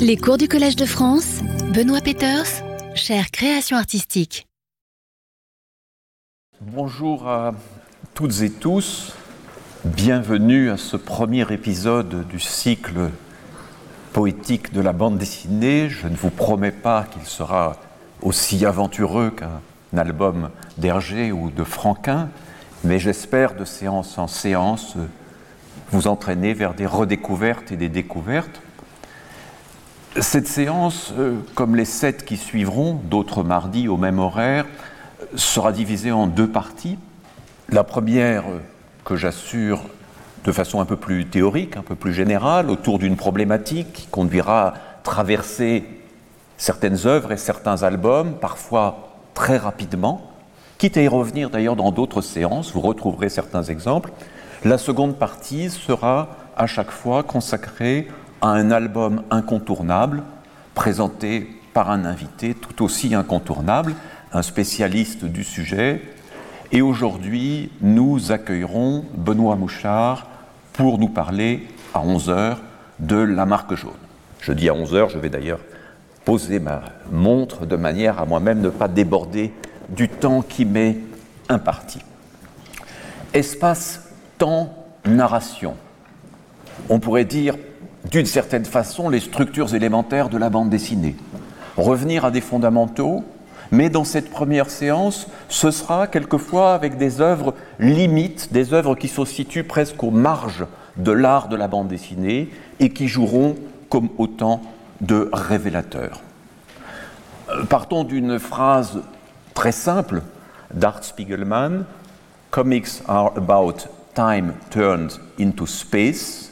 Les cours du Collège de France, Benoît Peters, chère création artistique. Bonjour à toutes et tous, bienvenue à ce premier épisode du cycle poétique de la bande dessinée. Je ne vous promets pas qu'il sera aussi aventureux qu'un album d'Hergé ou de Franquin, mais j'espère de séance en séance vous entraîner vers des redécouvertes et des découvertes. Cette séance, euh, comme les sept qui suivront, d'autres mardis au même horaire, sera divisée en deux parties. La première, euh, que j'assure de façon un peu plus théorique, un peu plus générale, autour d'une problématique qui conduira à traverser certaines œuvres et certains albums, parfois très rapidement, quitte à y revenir d'ailleurs dans d'autres séances, vous retrouverez certains exemples. La seconde partie sera à chaque fois consacrée à un album incontournable, présenté par un invité tout aussi incontournable, un spécialiste du sujet. Et aujourd'hui, nous accueillerons Benoît Mouchard pour nous parler à 11h de la marque jaune. Je dis à 11h, je vais d'ailleurs poser ma montre de manière à moi-même ne pas déborder du temps qui m'est imparti. Espace temps, narration. On pourrait dire, d'une certaine façon, les structures élémentaires de la bande dessinée. Revenir à des fondamentaux, mais dans cette première séance, ce sera quelquefois avec des œuvres limites, des œuvres qui se situent presque aux marges de l'art de la bande dessinée et qui joueront comme autant de révélateurs. Euh, partons d'une phrase très simple d'Art Spiegelman Comics are about Time Turned into Space.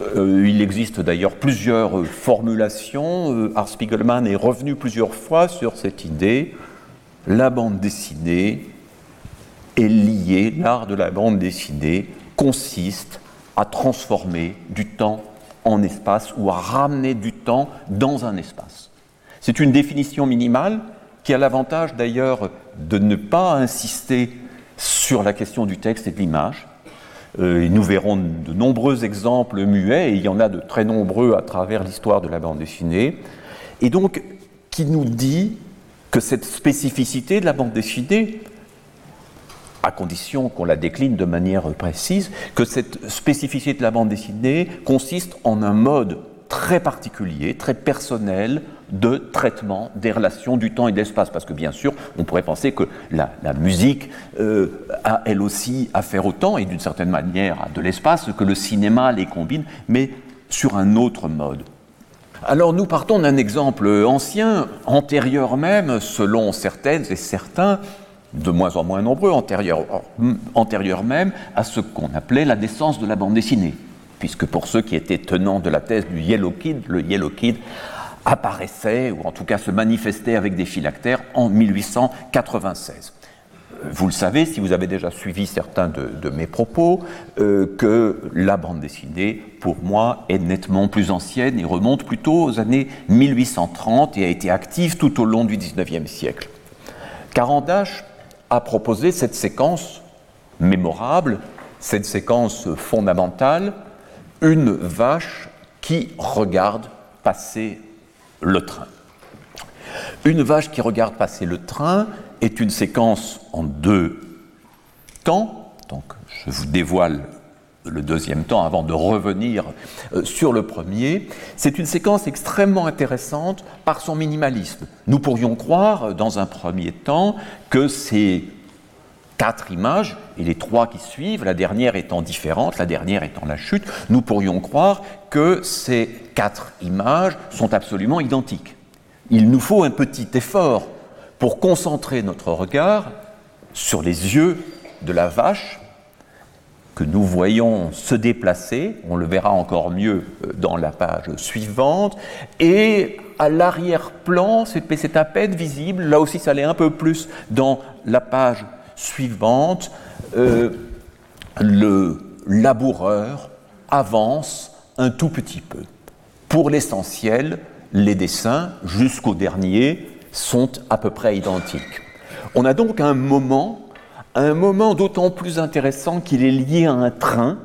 Euh, il existe d'ailleurs plusieurs formulations. Euh, Art Spiegelman est revenu plusieurs fois sur cette idée. La bande dessinée est liée, l'art de la bande dessinée consiste à transformer du temps en espace ou à ramener du temps dans un espace. C'est une définition minimale qui a l'avantage d'ailleurs de ne pas insister sur la question du texte et de l'image. Euh, nous verrons de nombreux exemples muets, et il y en a de très nombreux à travers l'histoire de la bande dessinée, et donc qui nous dit que cette spécificité de la bande dessinée, à condition qu'on la décline de manière précise, que cette spécificité de la bande dessinée consiste en un mode très particulier, très personnel de traitement des relations du temps et de l'espace. Parce que bien sûr, on pourrait penser que la, musique euh, a elle aussi affaire au temps et d'une certaine manière de l'espace, que le cinéma les combine, mais sur un autre mode. Alors nous partons d'un exemple ancien, antérieur même, selon certaines et certains, de moins en moins nombreux, antérieur, antérieur même à ce qu'on appelait la naissance de la bande dessinée puisque pour ceux qui étaient tenants de la thèse du Yellow Kid, le Yellow Kid apparaissait, ou en tout cas se manifestait avec des phylactères en 1896. Vous le savez, si vous avez déjà suivi certains de, mes propos, euh, que la bande dessinée, pour moi, est nettement plus ancienne et remonte plutôt aux années 1830 et a été active tout au long du XIXe siècle. Carandache a proposé cette séquence mémorable, cette séquence fondamentale, une vache qui regarde passer le train. Une vache qui regarde passer le train est une séquence en deux temps. Donc, je vous dévoile le deuxième temps avant de revenir euh, sur le premier. C'est une séquence extrêmement intéressante par son minimalisme. Nous pourrions croire, dans un premier temps, que c'est quatre images, et les trois qui suivent, la dernière étant différente, la dernière étant la chute, nous pourrions croire que ces quatre images sont absolument identiques. Il nous faut un petit effort pour concentrer notre regard sur les yeux de la vache que nous voyons se déplacer, on le verra encore mieux euh, dans la page suivante, et à l'arrière-plan, c'est à peine visible, là aussi ça l'est un peu plus dans la page suivante, euh, le laboureur avance un tout petit peu. Pour l'essentiel, les dessins, jusqu'au dernier, sont à peu près identiques. On a donc un moment, un moment d'autant plus intéressant qu'il est lié à un train,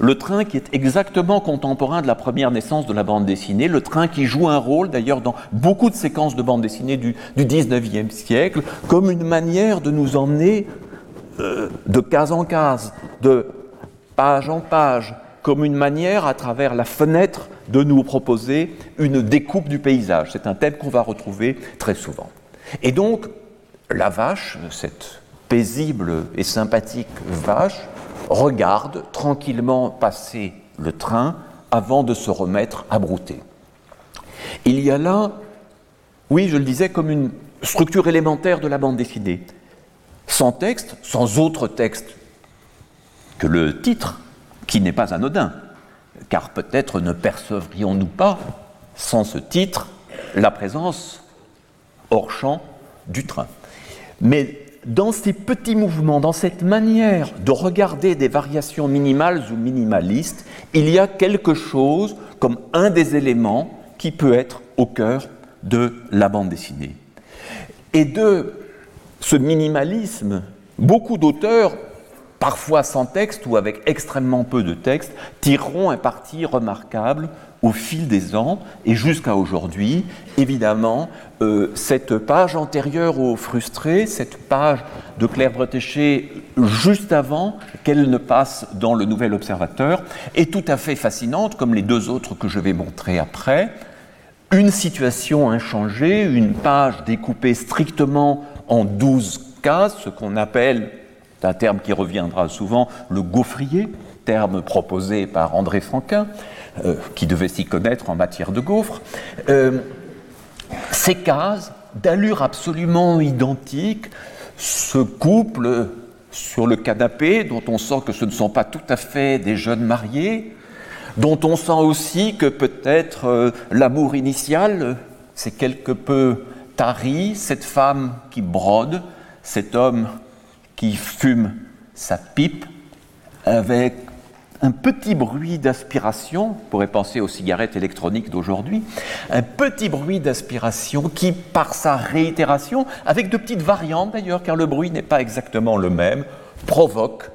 le train qui est exactement contemporain de la première naissance de la bande dessinée, le train qui joue un rôle d'ailleurs dans beaucoup de séquences de bande dessinée du, du 19e siècle, comme une manière de nous emmener euh, de case en case, de page en page, comme une manière à travers la fenêtre de nous proposer une découpe du paysage. C'est un thème qu'on va retrouver très souvent. Et donc, la vache, cette paisible et sympathique vache, regarde tranquillement passer le train avant de se remettre à brouter. Il y a là, oui, je le disais, comme une structure élémentaire de la bande dessinée. Sans texte, sans autre texte que le titre, qui n'est pas anodin, car peut-être ne percevrions-nous pas, sans ce titre, la présence hors champ du train. Mais dans ces petits mouvements, dans cette manière de regarder des variations minimales ou minimalistes, il y a quelque chose comme un des éléments qui peut être au cœur de la bande dessinée. Et de ce minimalisme, beaucoup d'auteurs, parfois sans texte ou avec extrêmement peu de texte, tireront un parti remarquable au fil des ans et jusqu'à aujourd'hui, évidemment, euh, cette page antérieure au frustré, cette page de Claire Bretéché juste avant qu'elle ne passe dans le Nouvel Observateur, est tout à fait fascinante, comme les deux autres que je vais montrer après. Une situation inchangée, une page découpée strictement en douze cases, ce qu'on appelle, un terme qui reviendra souvent, le gaufrier, terme proposé par André Franquin, euh, qui devait s'y connaître en matière de gaufres. Euh, ces cases, d'allure absolument identique, se couplent sur le canapé, dont on sent que ce ne sont pas tout à fait des jeunes mariés, dont on sent aussi que peut-être euh, l'amour initial s'est quelque peu tari, cette femme qui brode, cet homme qui fume sa pipe, avec un petit bruit d'aspiration, on pourrait penser aux cigarettes électroniques d'aujourd'hui, un petit bruit d'aspiration qui, par sa réitération, avec de petites variantes d'ailleurs, car le bruit n'est pas exactement le même, provoque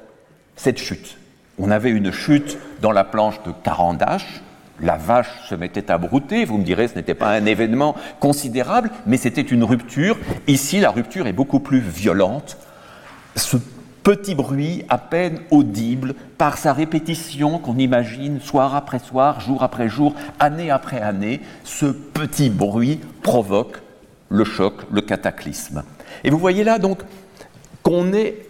cette chute. On avait une chute dans la planche de Carandache, la vache se mettait à brouter, vous me direz ce n'était pas un événement considérable, mais c'était une rupture. Ici, la rupture est beaucoup plus violente. Petit bruit à peine audible par sa répétition qu'on imagine soir après soir, jour après jour, année après année, ce petit bruit provoque le choc, le cataclysme. Et vous voyez là donc qu'on est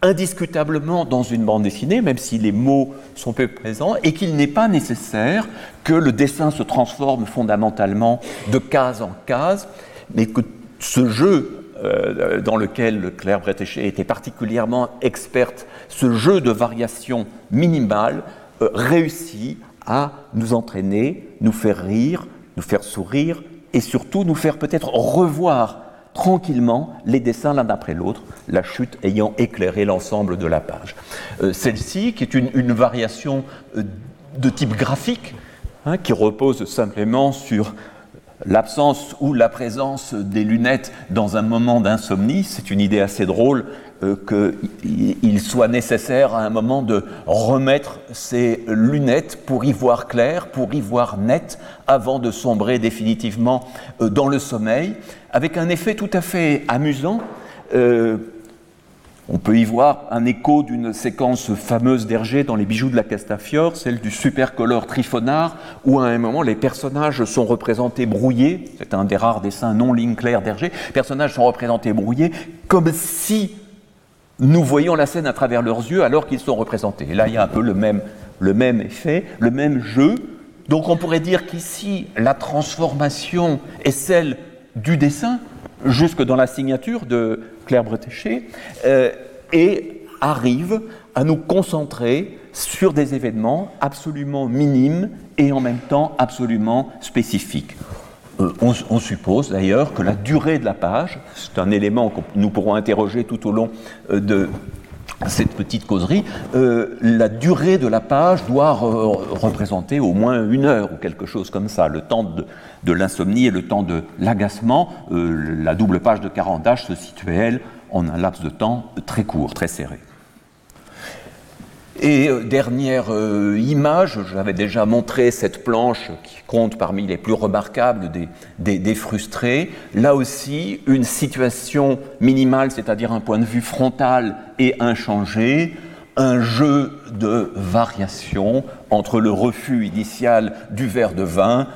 indiscutablement dans une bande dessinée, même si les mots sont peu présents, et qu'il n'est pas nécessaire que le dessin se transforme fondamentalement de case en case, mais que ce jeu euh, dans lequel Claire Bretéché était particulièrement experte, ce jeu de variations minimales euh, réussit à nous entraîner, nous faire rire, nous faire sourire et surtout nous faire peut-être revoir tranquillement les dessins l'un après l'autre, la chute ayant éclairé l'ensemble de la page. Euh, celle-ci, qui est une, variation de type graphique, hein, qui repose simplement sur l'absence ou la présence des lunettes dans un moment d'insomnie, c'est une idée assez drôle euh, qu'il soit nécessaire à un moment de remettre ses lunettes pour y voir clair, pour y voir net, avant de sombrer définitivement euh, dans le sommeil, avec un effet tout à fait amusant. Euh, on peut y voir un écho d'une séquence fameuse d'Hergé dans Les bijoux de la Castafiore, celle du supercolore Trifonard, où à un moment les personnages sont représentés brouillés. C'est un des rares dessins non ligne claire d'Hergé. Personnages sont représentés brouillés comme si nous voyions la scène à travers leurs yeux alors qu'ils sont représentés. Et là, il y a un peu le même, le même effet, le même jeu. Donc on pourrait dire qu'ici, la transformation est celle du dessin, jusque dans la signature de Claire Bretéché, euh, et arrive à nous concentrer sur des événements absolument minimes et en même temps absolument spécifiques. Euh, on, suppose d'ailleurs que la durée de la page, c'est un élément que nous pourrons interroger tout au long euh, de cette petite causerie, la durée de la page doit représenter au moins une heure ou quelque chose comme ça, le temps de, l'insomnie et le temps de l'agacement. la double page de 40 se situait, elle, en un laps de temps très court, très serré. Et euh, dernière euh, image, j'avais déjà montré cette planche qui compte parmi les plus remarquables des, des, frustrés. Là aussi, une situation minimale, c'est-à-dire un point de vue frontal et inchangé, un jeu de variation entre le refus initial du verre de vin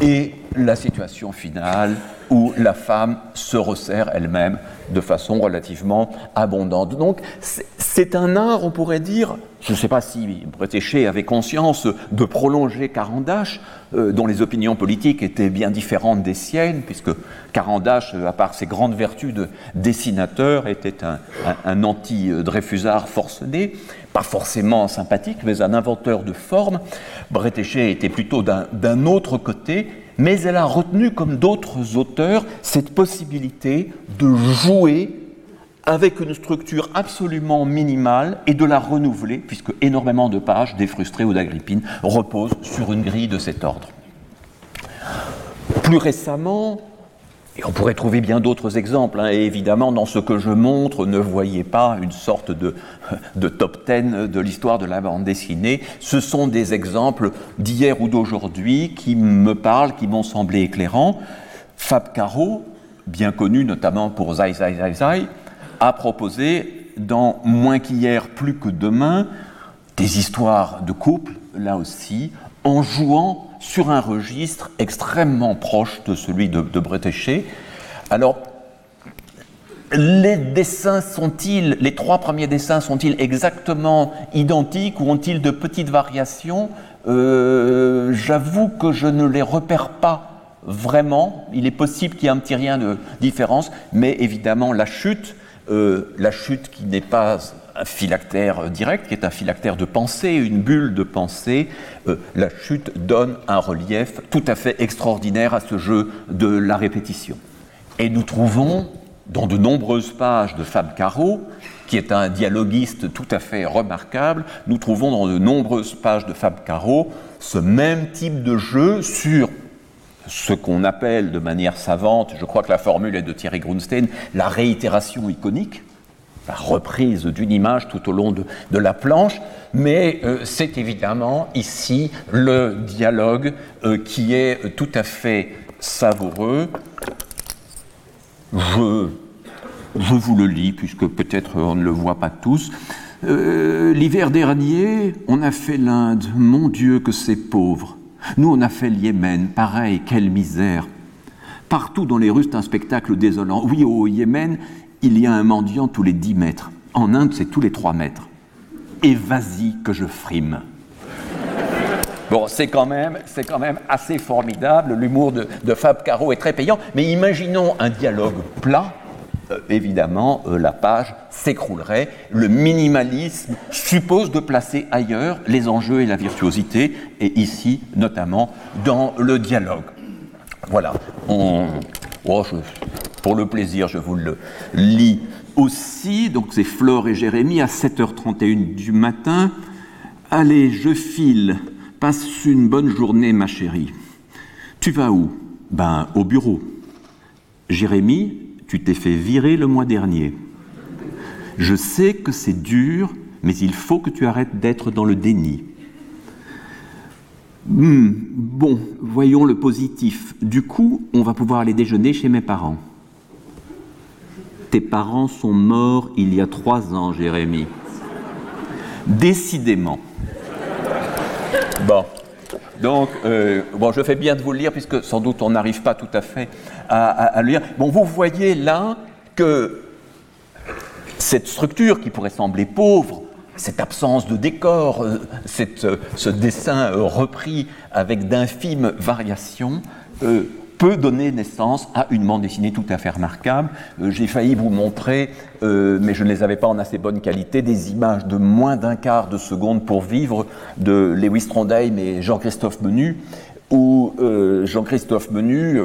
et la situation finale où la femme se resserre elle-même de façon relativement abondante. Donc c'est un art, on pourrait dire, je ne sais pas si Bretéché avait conscience de prolonger Carandache, euh, dont les opinions politiques étaient bien différentes des siennes, puisque Carandache, à part ses grandes vertus de dessinateur, était un, un anti-Dreyfusard forcené, pas forcément sympathique, mais un inventeur de formes. Bretéché était plutôt d'un autre côté, mais elle a retenu, comme d'autres auteurs, cette possibilité de jouer avec une structure absolument minimale et de la renouveler, puisque énormément de pages des Frustrés ou d'Agrippine reposent sur une grille de cet ordre. Plus récemment, et on pourrait trouver bien d'autres exemples. Hein. Et évidemment, dans ce que je montre, ne voyez pas une sorte de, de top 10 de l'histoire de la bande dessinée. Ce sont des exemples d'hier ou d'aujourd'hui qui me parlent, qui m'ont semblé éclairants. Fab Caro, bien connu notamment pour Zai Zai Zai Zai, a proposé dans Moins qu'hier, plus que demain, des histoires de couple, là aussi, en jouant sur un registre extrêmement proche de celui de, de Bretéché. Alors, les dessins sont-ils, les trois premiers dessins sont-ils exactement identiques ou ont-ils de petites variations? Euh, J'avoue que je ne les repère pas vraiment. Il est possible qu'il y ait un petit rien de différence, mais évidemment la chute, euh, la chute qui n'est pas un phylactère direct, qui est un phylactère de pensée, une bulle de pensée, euh, la chute donne un relief tout à fait extraordinaire à ce jeu de la répétition. Et nous trouvons dans de nombreuses pages de Fab Caro, qui est un dialoguiste tout à fait remarquable, nous trouvons dans de nombreuses pages de Fab Caro ce même type de jeu sur ce qu'on appelle de manière savante, je crois que la formule est de Thierry Grunstein, la réitération iconique, la reprise d'une image tout au long de, la planche, mais euh, c'est évidemment ici le dialogue euh, qui est tout à fait savoureux. Je, je vous le lis, puisque peut-être on ne le voit pas tous. Euh, l'hiver dernier, on a fait l'Inde, mon Dieu que c'est pauvre. Nous, on a fait le Yémen, pareil, quelle misère. Partout dans les rues, un spectacle désolant. Oui, au Yémen, il y a un mendiant tous les 10 mètres. En Inde, c'est tous les 3 mètres. Et vas-y que je frime. Bon, c'est quand, même, quand même assez formidable. L'humour de, Fab Caro est très payant. Mais imaginons un dialogue plat. Euh, évidemment, euh, la page s'écroulerait. Le minimalisme suppose de placer ailleurs les enjeux et la virtuosité, et ici, notamment, dans le dialogue. Voilà. Oh, pour le plaisir, je vous le lis aussi. Donc c'est Flore et Jérémie à 7h31 du matin. Allez, je file. Passe une bonne journée, ma chérie. Tu vas où? Ben, au bureau. Jérémie, tu t'es fait virer le mois dernier. Je sais que c'est dur, mais il faut que tu arrêtes d'être dans le déni. Hmm, bon, voyons le positif. Du coup, on va pouvoir aller déjeuner chez mes parents. Tes parents sont morts il y a trois ans, Jérémie. Décidément. Bon. Donc, euh, bon, je fais bien de vous le lire, puisque sans doute on n'arrive pas tout à fait à, le lire. Bon, vous voyez là que cette structure qui pourrait sembler pauvre, cette absence de décor, euh, euh, ce dessin repris avec d'infimes variations, peut donner naissance à une bande dessinée tout à fait remarquable. Euh, j'ai failli vous montrer, euh, mais je ne les avais pas en assez bonne qualité, des images de moins d'un quart de seconde pour vivre de Lewis Trondheim et Jean-Christophe Menu, où euh, Jean-Christophe Menu,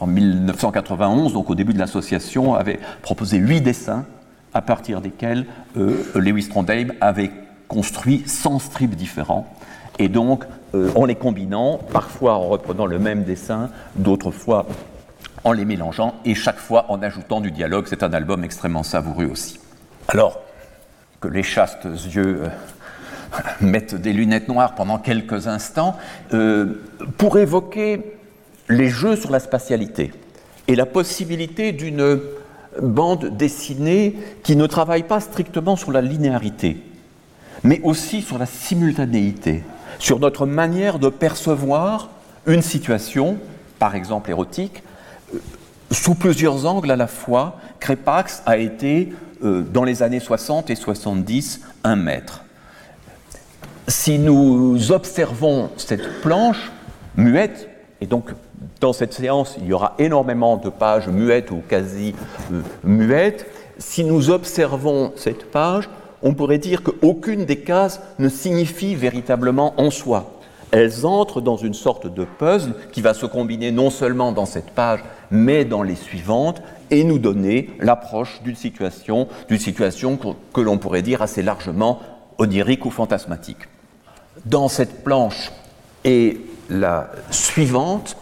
en 1991, donc au début de l'association, avait proposé huit dessins à partir desquels Lewis Trondheim avait construit 100 strips différents. Et donc, euh, en les combinant, parfois en reprenant le même dessin, d'autres fois en les mélangeant, et chaque fois en ajoutant du dialogue. C'est un album extrêmement savoureux aussi. Alors, que les chastes yeux euh, mettre des lunettes noires pendant quelques instants euh, pour évoquer les jeux sur la spatialité et la possibilité d'une bande dessinée qui ne travaille pas strictement sur la linéarité, mais aussi sur la simultanéité, sur notre manière de percevoir une situation, par exemple érotique, euh, sous plusieurs angles à la fois. Crépax a été, euh, dans les années 60 et 70, un maître. Si nous observons cette planche muette, et donc dans cette séance, il y aura énormément de pages muettes ou quasi euh, muettes. Si nous observons cette page, on pourrait dire qu'aucune des cases ne signifie véritablement en soi. Elles entrent dans une sorte de puzzle qui va se combiner non seulement dans cette page, mais dans les suivantes, et nous donner l'approche d'une situation, d'une situation que, que l'on pourrait dire assez largement onirique ou fantasmatique. Dans cette planche et la suivante,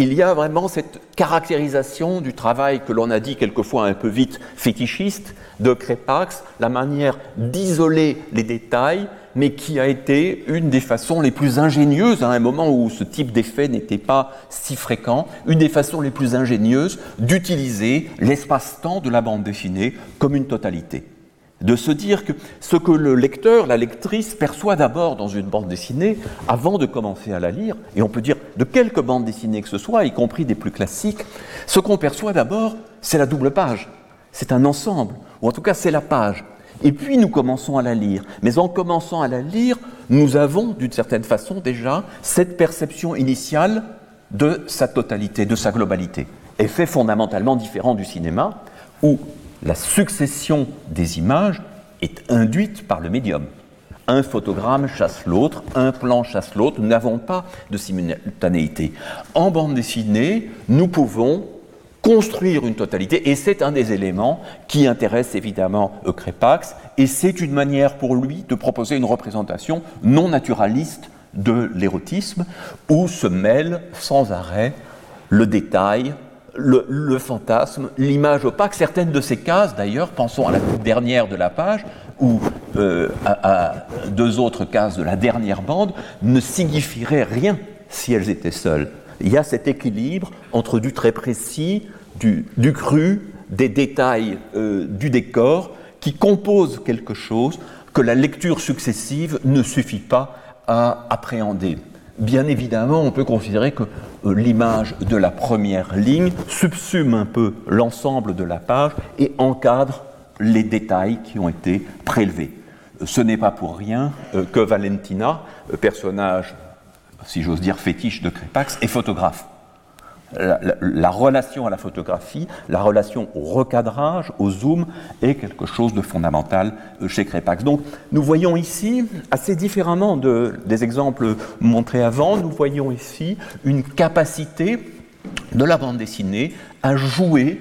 il y a vraiment cette caractérisation du travail que l'on a dit quelquefois un peu vite fétichiste de Crépax, la manière d'isoler les détails, mais qui a été une des façons les plus ingénieuses, à un moment où ce type d'effet n'était pas si fréquent, une des façons les plus ingénieuses d'utiliser l'espace-temps de la bande dessinée comme une totalité de se dire que ce que le lecteur, la lectrice perçoit d'abord dans une bande dessinée, avant de commencer à la lire, et on peut dire de quelque bande dessinée que ce soit, y compris des plus classiques, ce qu'on perçoit d'abord, c'est la double page, c'est un ensemble, ou en tout cas c'est la page. Et puis nous commençons à la lire. Mais en commençant à la lire, nous avons d'une certaine façon déjà cette perception initiale de sa totalité, de sa globalité. Effet fondamentalement différent du cinéma, où la succession des images est induite par le médium. Un photogramme chasse l'autre, un plan chasse l'autre, nous n'avons pas de simultanéité. En bande dessinée, nous pouvons construire une totalité, et c'est un des éléments qui intéresse évidemment Crépax, et c'est une manière pour lui de proposer une représentation non naturaliste de l'érotisme, où se mêle sans arrêt le détail, le, fantasme, l'image opaque. Certaines de ces cases, d'ailleurs, pensons à la dernière de la page, ou euh, à, deux autres cases de la dernière bande, ne signifieraient rien si elles étaient seules. Il y a cet équilibre entre du très précis, du, cru, des détails euh, du décor, qui composent quelque chose que la lecture successive ne suffit pas à appréhender bien évidemment, on peut considérer que euh, l'image de la première ligne subsume un peu l'ensemble de la page et encadre les détails qui ont été prélevés. Ce n'est pas pour rien euh, que Valentina, euh, personnage, si j'ose dire, fétiche de Crépax, est photographe la, relation à la photographie, la relation au recadrage, au zoom, est quelque chose de fondamental euh, chez Crépax. Donc nous voyons ici, assez différemment des exemples montrés avant, nous voyons ici une capacité de la bande dessinée à jouer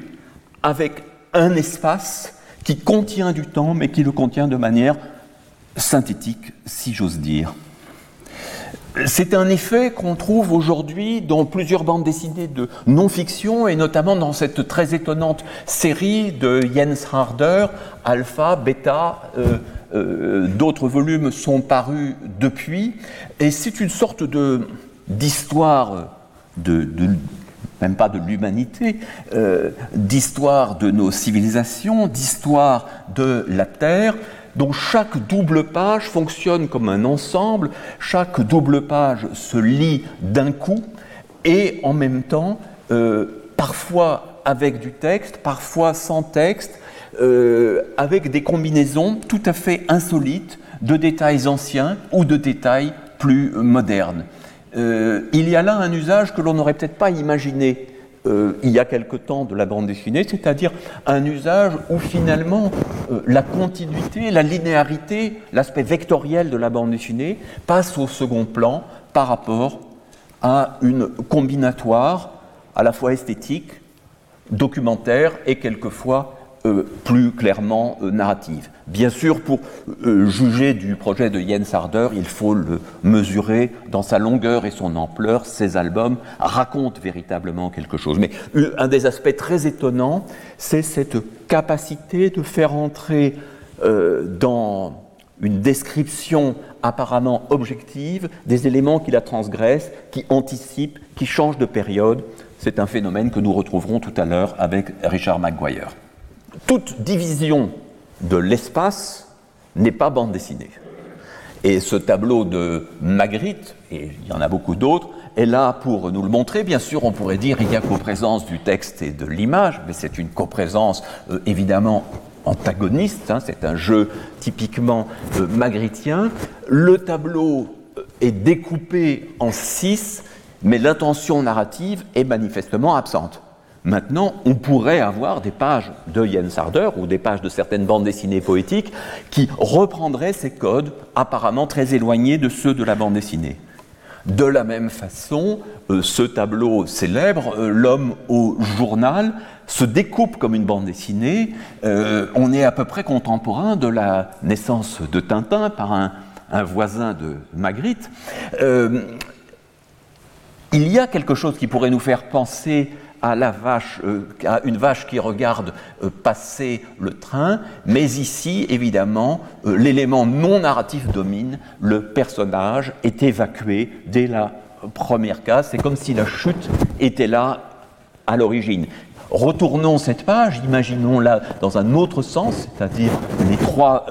avec un espace qui contient du temps, mais qui le contient de manière synthétique, si j'ose dire. C'est un effet qu'on trouve aujourd'hui dans plusieurs bandes dessinées de non-fiction et notamment dans cette très étonnante série de Jens Harder, Alpha, Beta. Euh, euh, d'autres volumes sont parus depuis et c'est une sorte d'histoire de, même pas de l'humanité, euh, d'histoire de nos civilisations, d'histoire de la Terre, dont chaque double page fonctionne comme un ensemble, chaque double page se lit d'un coup et en même temps, euh, parfois avec du texte, parfois sans texte, euh, avec des combinaisons tout à fait insolites de détails anciens ou de détails plus modernes. Euh, il y a là un usage que l'on n'aurait peut-être pas imaginé euh, il y a quelque temps de la bande dessinée, c'est-à-dire un usage où finalement euh, la continuité, la linéarité, l'aspect vectoriel de la bande dessinée passe au second plan par rapport à une combinatoire à la fois esthétique, documentaire et quelquefois euh, plus clairement euh, narrative. Bien sûr, pour euh, juger du projet de Jens Harder, il faut le mesurer dans sa longueur et son ampleur. Ces albums racontent véritablement quelque chose. Mais un des aspects très étonnants, c'est cette capacité de faire entrer dans une description apparemment objective des éléments qui la transgressent, qui anticipent, qui changent de période. C'est un phénomène que nous retrouverons tout à l'heure avec Richard McGuire. Toute division de l'espace n'est pas bande dessinée. Et ce tableau de Magritte, et il y en a beaucoup d'autres, est là pour nous le montrer. Bien sûr, on pourrait dire qu'il y a coprésence du texte et de l'image, mais c'est une coprésence euh, évidemment antagoniste, hein, c'est un jeu typiquement euh, magrittien. Le tableau euh, est découpé en six, mais l'intention narrative est manifestement absente. Maintenant, on pourrait avoir des pages de Jens Harder ou des pages de certaines bandes dessinées poétiques qui reprendraient ces codes apparemment très éloignés de ceux de la bande dessinée. De la même façon, euh, ce tableau célèbre, euh, L'homme au journal, se découpe comme une bande dessinée. Euh, on est à peu près contemporain de la naissance de Tintin par un, un voisin de Magritte. il y a quelque chose qui pourrait nous faire penser à, la vache, euh, à une vache qui regarde euh, passer le train, mais ici, évidemment, euh, l'élément non narratif domine, le personnage est évacué dès la première case, c'est comme si la chute était là à l'origine. Retournons cette page, imaginons-la dans un autre sens, c'est-à-dire les trois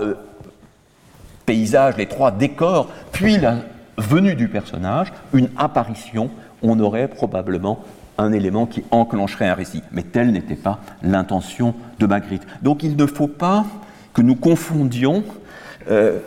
paysages, les trois décors, puis la venue du personnage, une apparition, on aurait probablement un élément qui enclencherait un récit. Mais telle n'était pas l'intention de Magritte. Donc il ne faut pas que nous confondions euh,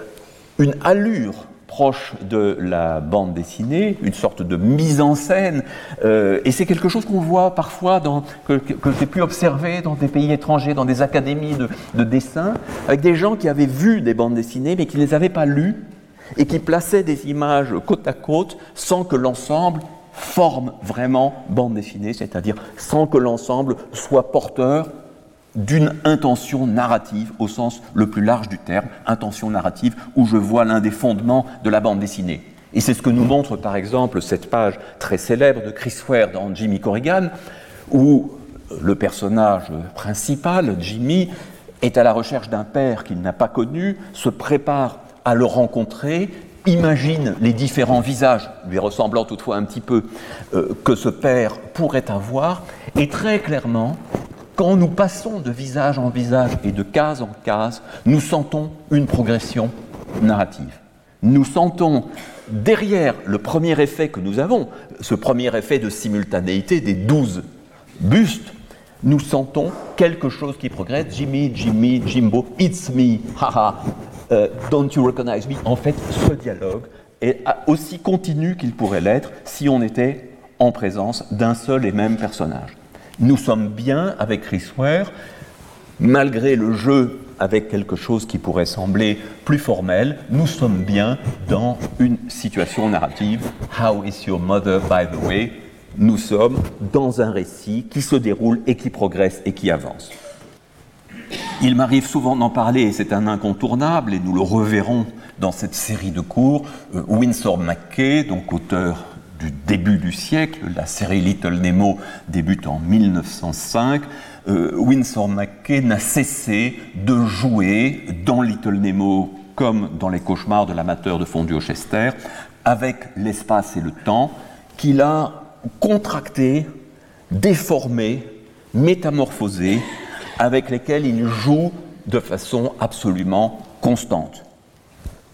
une allure proche de la bande dessinée, une sorte de mise en scène, euh, et c'est quelque chose qu'on voit parfois, que, j'ai pu observer dans des pays étrangers, dans des académies de, de dessin, avec des gens qui avaient vu des bandes dessinées mais qui ne les avaient pas lues, et qui plaçaient des images côte à côte sans que l'ensemble forme vraiment bande dessinée, c'est-à-dire sans que l'ensemble soit porteur d'une intention narrative au sens le plus large du terme, intention narrative où je vois l'un des fondements de la bande dessinée. Et c'est ce que nous montre par exemple cette page très célèbre de Chris Ware dans Jimmy Corrigan, où le personnage principal, Jimmy, est à la recherche d'un père qu'il n'a pas connu, se prépare à le rencontrer imagine les différents visages, lui ressemblant toutefois un petit peu, euh, que ce père pourrait avoir, et très clairement, quand nous passons de visage en visage et de case en case, nous sentons une progression narrative. Nous sentons derrière le premier effet que nous avons, ce premier effet de simultanéité des douze bustes, nous sentons quelque chose qui progresse. Jimmy, Jimmy, Jimbo, it's me, haha, euh, Don't you recognize me? En fait, ce dialogue est aussi continu qu'il pourrait l'être si on était en présence d'un seul et même personnage. Nous sommes bien avec Chris Ware, malgré le jeu avec quelque chose qui pourrait sembler plus formel, nous sommes bien dans une situation narrative. How is your mother, by the way? Nous sommes dans un récit qui se déroule et qui progresse et qui avance. Il m'arrive souvent d'en parler, et c'est un incontournable, et nous le reverrons dans cette série de cours. Euh, Winsor McKay, donc auteur du début du siècle, la série Little Nemo débute en 1905. Euh, Winsor McKay n'a cessé de jouer dans Little Nemo comme dans les cauchemars de l'amateur de fondue au Chester, avec l'espace et le temps, qu'il a contracté, déformé, métamorphosé avec lesquels il joue de façon absolument constante.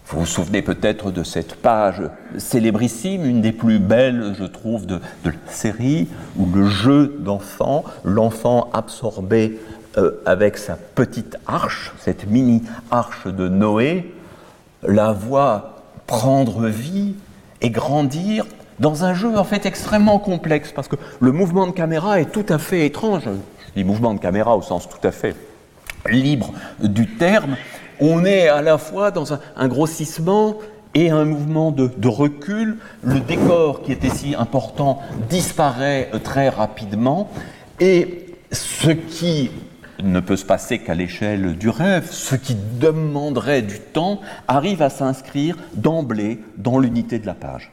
Vous vous souvenez peut-être de cette page célébrissime, une des plus belles, je trouve, de, la série, où le jeu d'enfant, l'enfant absorbé euh, avec sa petite arche, cette mini arche de Noé, la voit prendre vie et grandir dans un jeu en fait extrêmement complexe, parce que le mouvement de caméra est tout à fait étrange les mouvements de caméra au sens tout à fait libre du terme, on est à la fois dans un, grossissement et un mouvement de, recul. Le décor qui était si important disparaît très rapidement et ce qui ne peut se passer qu'à l'échelle du rêve, ce qui demanderait du temps arrive à s'inscrire d'emblée dans l'unité de la page.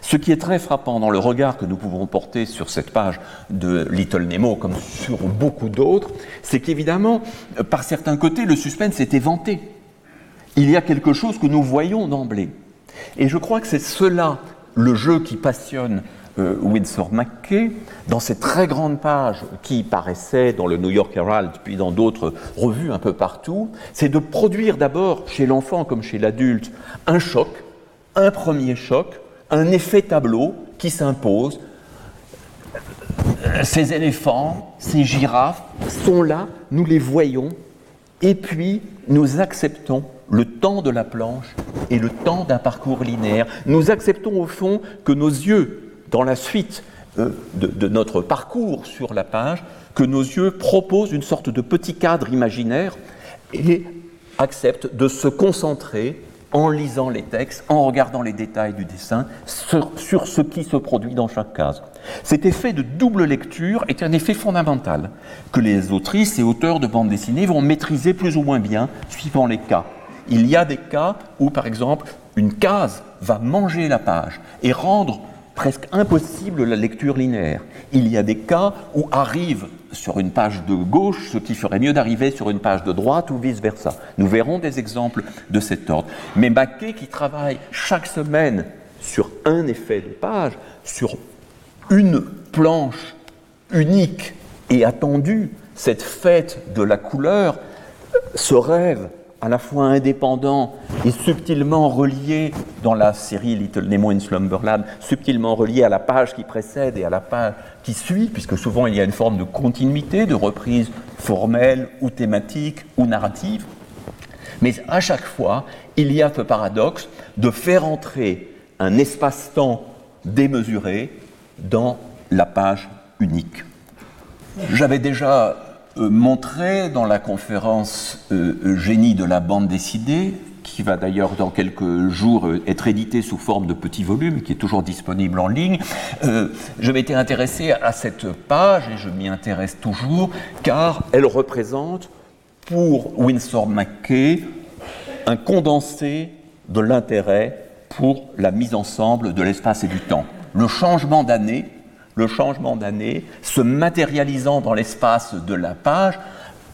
Ce qui est très frappant dans le regard que nous pouvons porter sur cette page de Little Nemo, comme sur beaucoup d'autres, c'est qu'évidemment, par certains côtés, le suspense est éventé. il y a quelque chose que nous voyons d'emblée. Et je crois que c'est cela le jeu qui passionne euh, Winsor McKay, dans ces très grandes pages qui paraissaient dans le New York Herald, puis dans d'autres revues un peu partout, c'est de produire d'abord chez l'enfant comme chez l'adulte un choc, un premier choc, un effet tableau qui s'impose. Ces éléphants, ces girafes sont là, nous les voyons, et puis nous acceptons le temps de la planche et le temps d'un parcours linéaire. Nous acceptons au fond que nos yeux, dans la suite euh, de, notre parcours sur la page, que nos yeux proposent une sorte de petit cadre imaginaire et acceptent de se concentrer en lisant les textes, en regardant les détails du dessin, sur, ce qui se produit dans chaque case. Cet effet de double lecture est un effet fondamental que les autrices et auteurs de bande dessinée vont maîtriser plus ou moins bien suivant les cas. Il y a des cas où, par exemple, une case va manger la page et rendre presque impossible la lecture linéaire. Il y a des cas où arrive sur une page de gauche ce qui ferait mieux d'arriver sur une page de droite ou vice-versa. Nous verrons des exemples de cet ordre. Mais Maquet, qui travaille chaque semaine sur un effet de page, sur une planche unique et attendue, cette fête de la couleur, ce rêve à la fois indépendant et subtilement relié dans la série Little Nemo in Slumberland, subtilement relié à la page qui précède et à la page qui suit, puisque souvent il y a une forme de continuité, de reprise formelle ou thématique ou narrative. Mais à chaque fois, il y a ce paradoxe de faire entrer un espace-temps démesuré dans la page unique. J'avais déjà montré dans la conférence euh, Génie de la bande dessinée, qui va d'ailleurs dans quelques jours euh, être édité sous forme de petits volumes, qui est toujours disponible en ligne. je m'étais intéressé à cette page et je m'y intéresse toujours, car elle représente pour Winsor McKay un condensé de l'intérêt pour la mise ensemble de l'espace et du temps. Le changement d'année le changement d'année, se matérialisant dans l'espace de la page,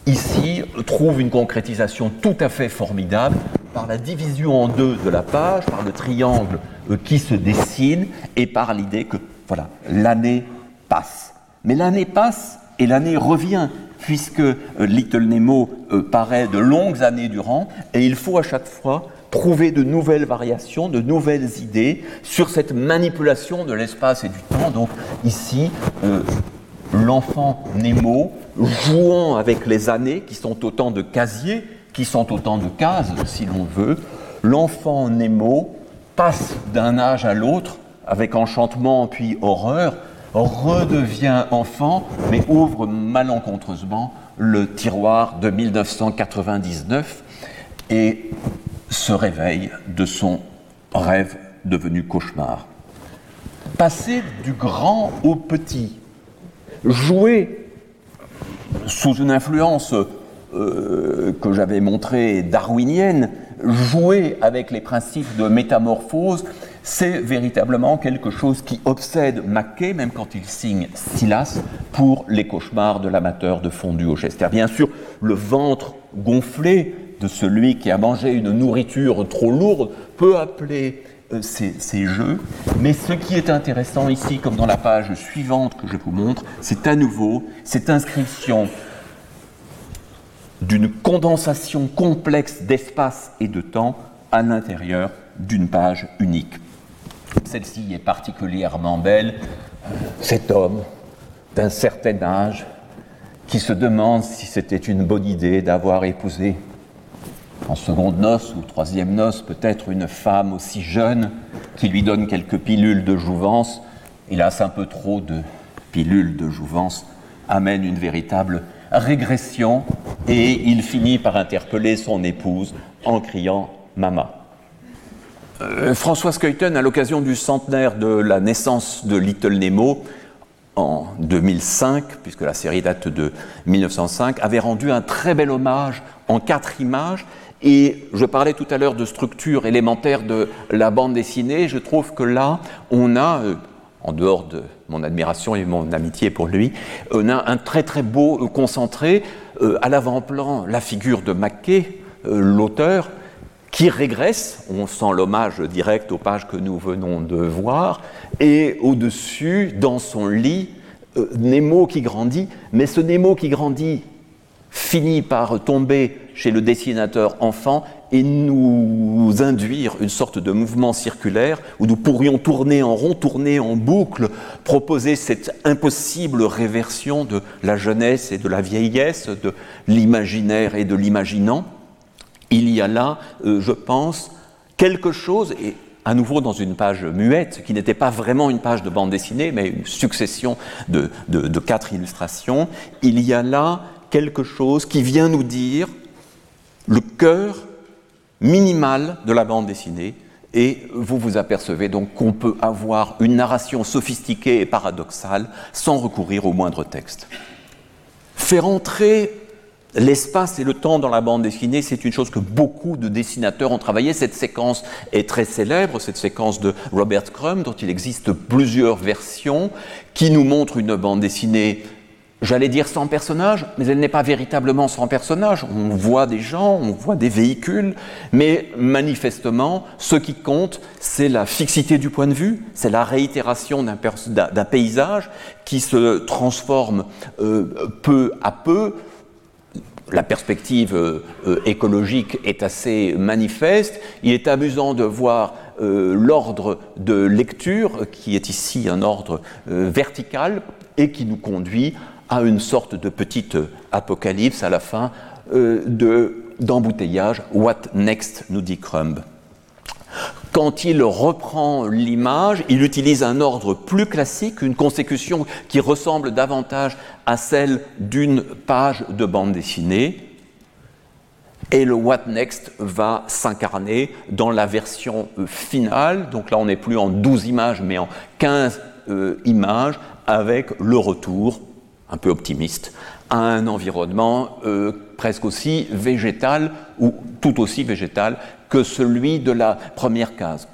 ici trouve une concrétisation tout à fait formidable par la division en deux de la page, par le triangle euh, qui se dessine et par l'idée que voilà, l'année passe. Mais l'année passe et l'année revient puisque euh, Little Nemo euh, paraît de longues années durant et il faut à chaque fois trouver de nouvelles variations, de nouvelles idées sur cette manipulation de l'espace et du temps. Donc ici, euh, l'enfant Nemo jouant avec les années, qui sont autant de casiers, qui sont autant de cases, si l'on veut. L'enfant Nemo passe d'un âge à l'autre avec enchantement puis horreur, redevient enfant, mais ouvre malencontreusement le tiroir de 1999 et se réveille de son rêve devenu cauchemar. Passer du grand au petit, jouer sous une influence euh, que j'avais montrée darwinienne, jouer avec les principes de métamorphose, c'est véritablement quelque chose qui obsède Mackay, même quand il signe Silas, pour les cauchemars de l'amateur de fondu au Chester. Bien sûr, le ventre gonflé, celui qui a mangé une nourriture trop lourde peut appeler euh, ces, jeux. Mais ce qui est intéressant ici, comme dans la page suivante que je vous montre, c'est à nouveau cette inscription d'une condensation complexe d'espace et de temps à l'intérieur d'une page unique. Celle-ci est particulièrement belle. Cet homme d'un certain âge qui se demande si c'était une bonne idée d'avoir épousé en seconde noce ou troisième noce, peut-être une femme aussi jeune qui lui donne quelques pilules de jouvence, hélas un peu trop de pilules de jouvence, amène une véritable régression et il finit par interpeller son épouse en criant Mama. Euh, François Skeuten, à l'occasion du centenaire de la naissance de Little Nemo, en 2005, puisque la série date de 1905, avait rendu un très bel hommage en quatre images et je parlais tout à l'heure de structure élémentaire de la bande dessinée. Je trouve que là, on a, euh, en dehors de mon admiration et mon amitié pour lui, on a un très très beau euh, concentré. Euh, à l'avant-plan, la figure de Mackay, l'auteur, qui régresse, on sent l'hommage direct aux pages que nous venons de voir, et au-dessus, dans son lit, Nemo qui grandit, mais ce Nemo qui grandit finit par tomber chez le dessinateur enfant et nous induire une sorte de mouvement circulaire où nous pourrions tourner en rond, tourner en boucle, proposer cette impossible réversion de la jeunesse et de la vieillesse, de l'imaginaire et de l'imaginant. Il y a là, euh, je pense, quelque chose, et à nouveau dans une page muette, qui n'était pas vraiment une page de bande dessinée, mais une succession de, quatre illustrations, il y a là quelque chose qui vient nous dire le cœur minimal de la bande dessinée, et vous vous apercevez donc qu'on peut avoir une narration sophistiquée et paradoxale sans recourir au moindre texte. Faire entrer L'espace et le temps dans la bande dessinée, c'est une chose que beaucoup de dessinateurs ont travaillé. Cette séquence est très célèbre, cette séquence de Robert Crumb, dont il existe plusieurs versions, qui nous montre une bande dessinée, j'allais dire sans personnage, mais elle n'est pas véritablement sans personnage. On voit des gens, on voit des véhicules, mais manifestement, ce qui compte, c'est la fixité du point de vue, c'est la réitération d'un paysage qui se transforme euh, peu à peu la perspective euh, euh, écologique est assez manifeste. Il est amusant de voir l'ordre de lecture, qui est ici un ordre vertical, et qui nous conduit une sorte de petite apocalypse à la fin d'embouteillage. What next nous dit Crumb. Quand il reprend l'image, il utilise un ordre plus classique, une consécution qui ressemble davantage à celle d'une page de bande dessinée. Et le What Next va s'incarner dans la version euh, finale. Donc là, on n'est plus en 12 images, mais en 15 euh, images, avec le retour, un peu optimiste, à un environnement euh, presque aussi végétal ou tout aussi végétal que celui de la première case.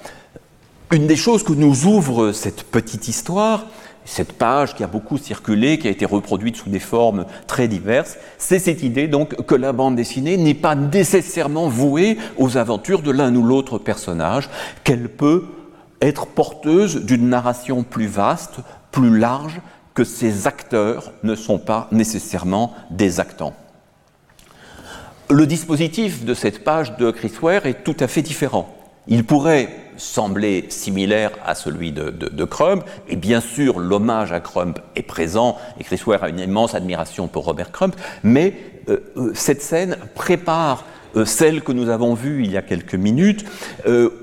Une des choses que nous ouvre cette petite histoire, cette page qui a beaucoup circulé, qui a été reproduite sous des formes très diverses, c'est cette idée donc que la bande dessinée n'est pas nécessairement vouée aux aventures de l'un ou l'autre personnage, qu'elle peut être porteuse d'une narration plus vaste, plus large, que ses acteurs ne sont pas nécessairement des actants. Le dispositif de cette page de Chris Ware est tout à fait différent. Il pourrait sembler similaire à celui de, de, Crumb, et bien sûr l'hommage à Crumb est présent, et Chris Ware a une immense admiration pour Robert Crumb, mais euh, euh, cette scène prépare euh, celle que nous avons vue il y a quelques minutes,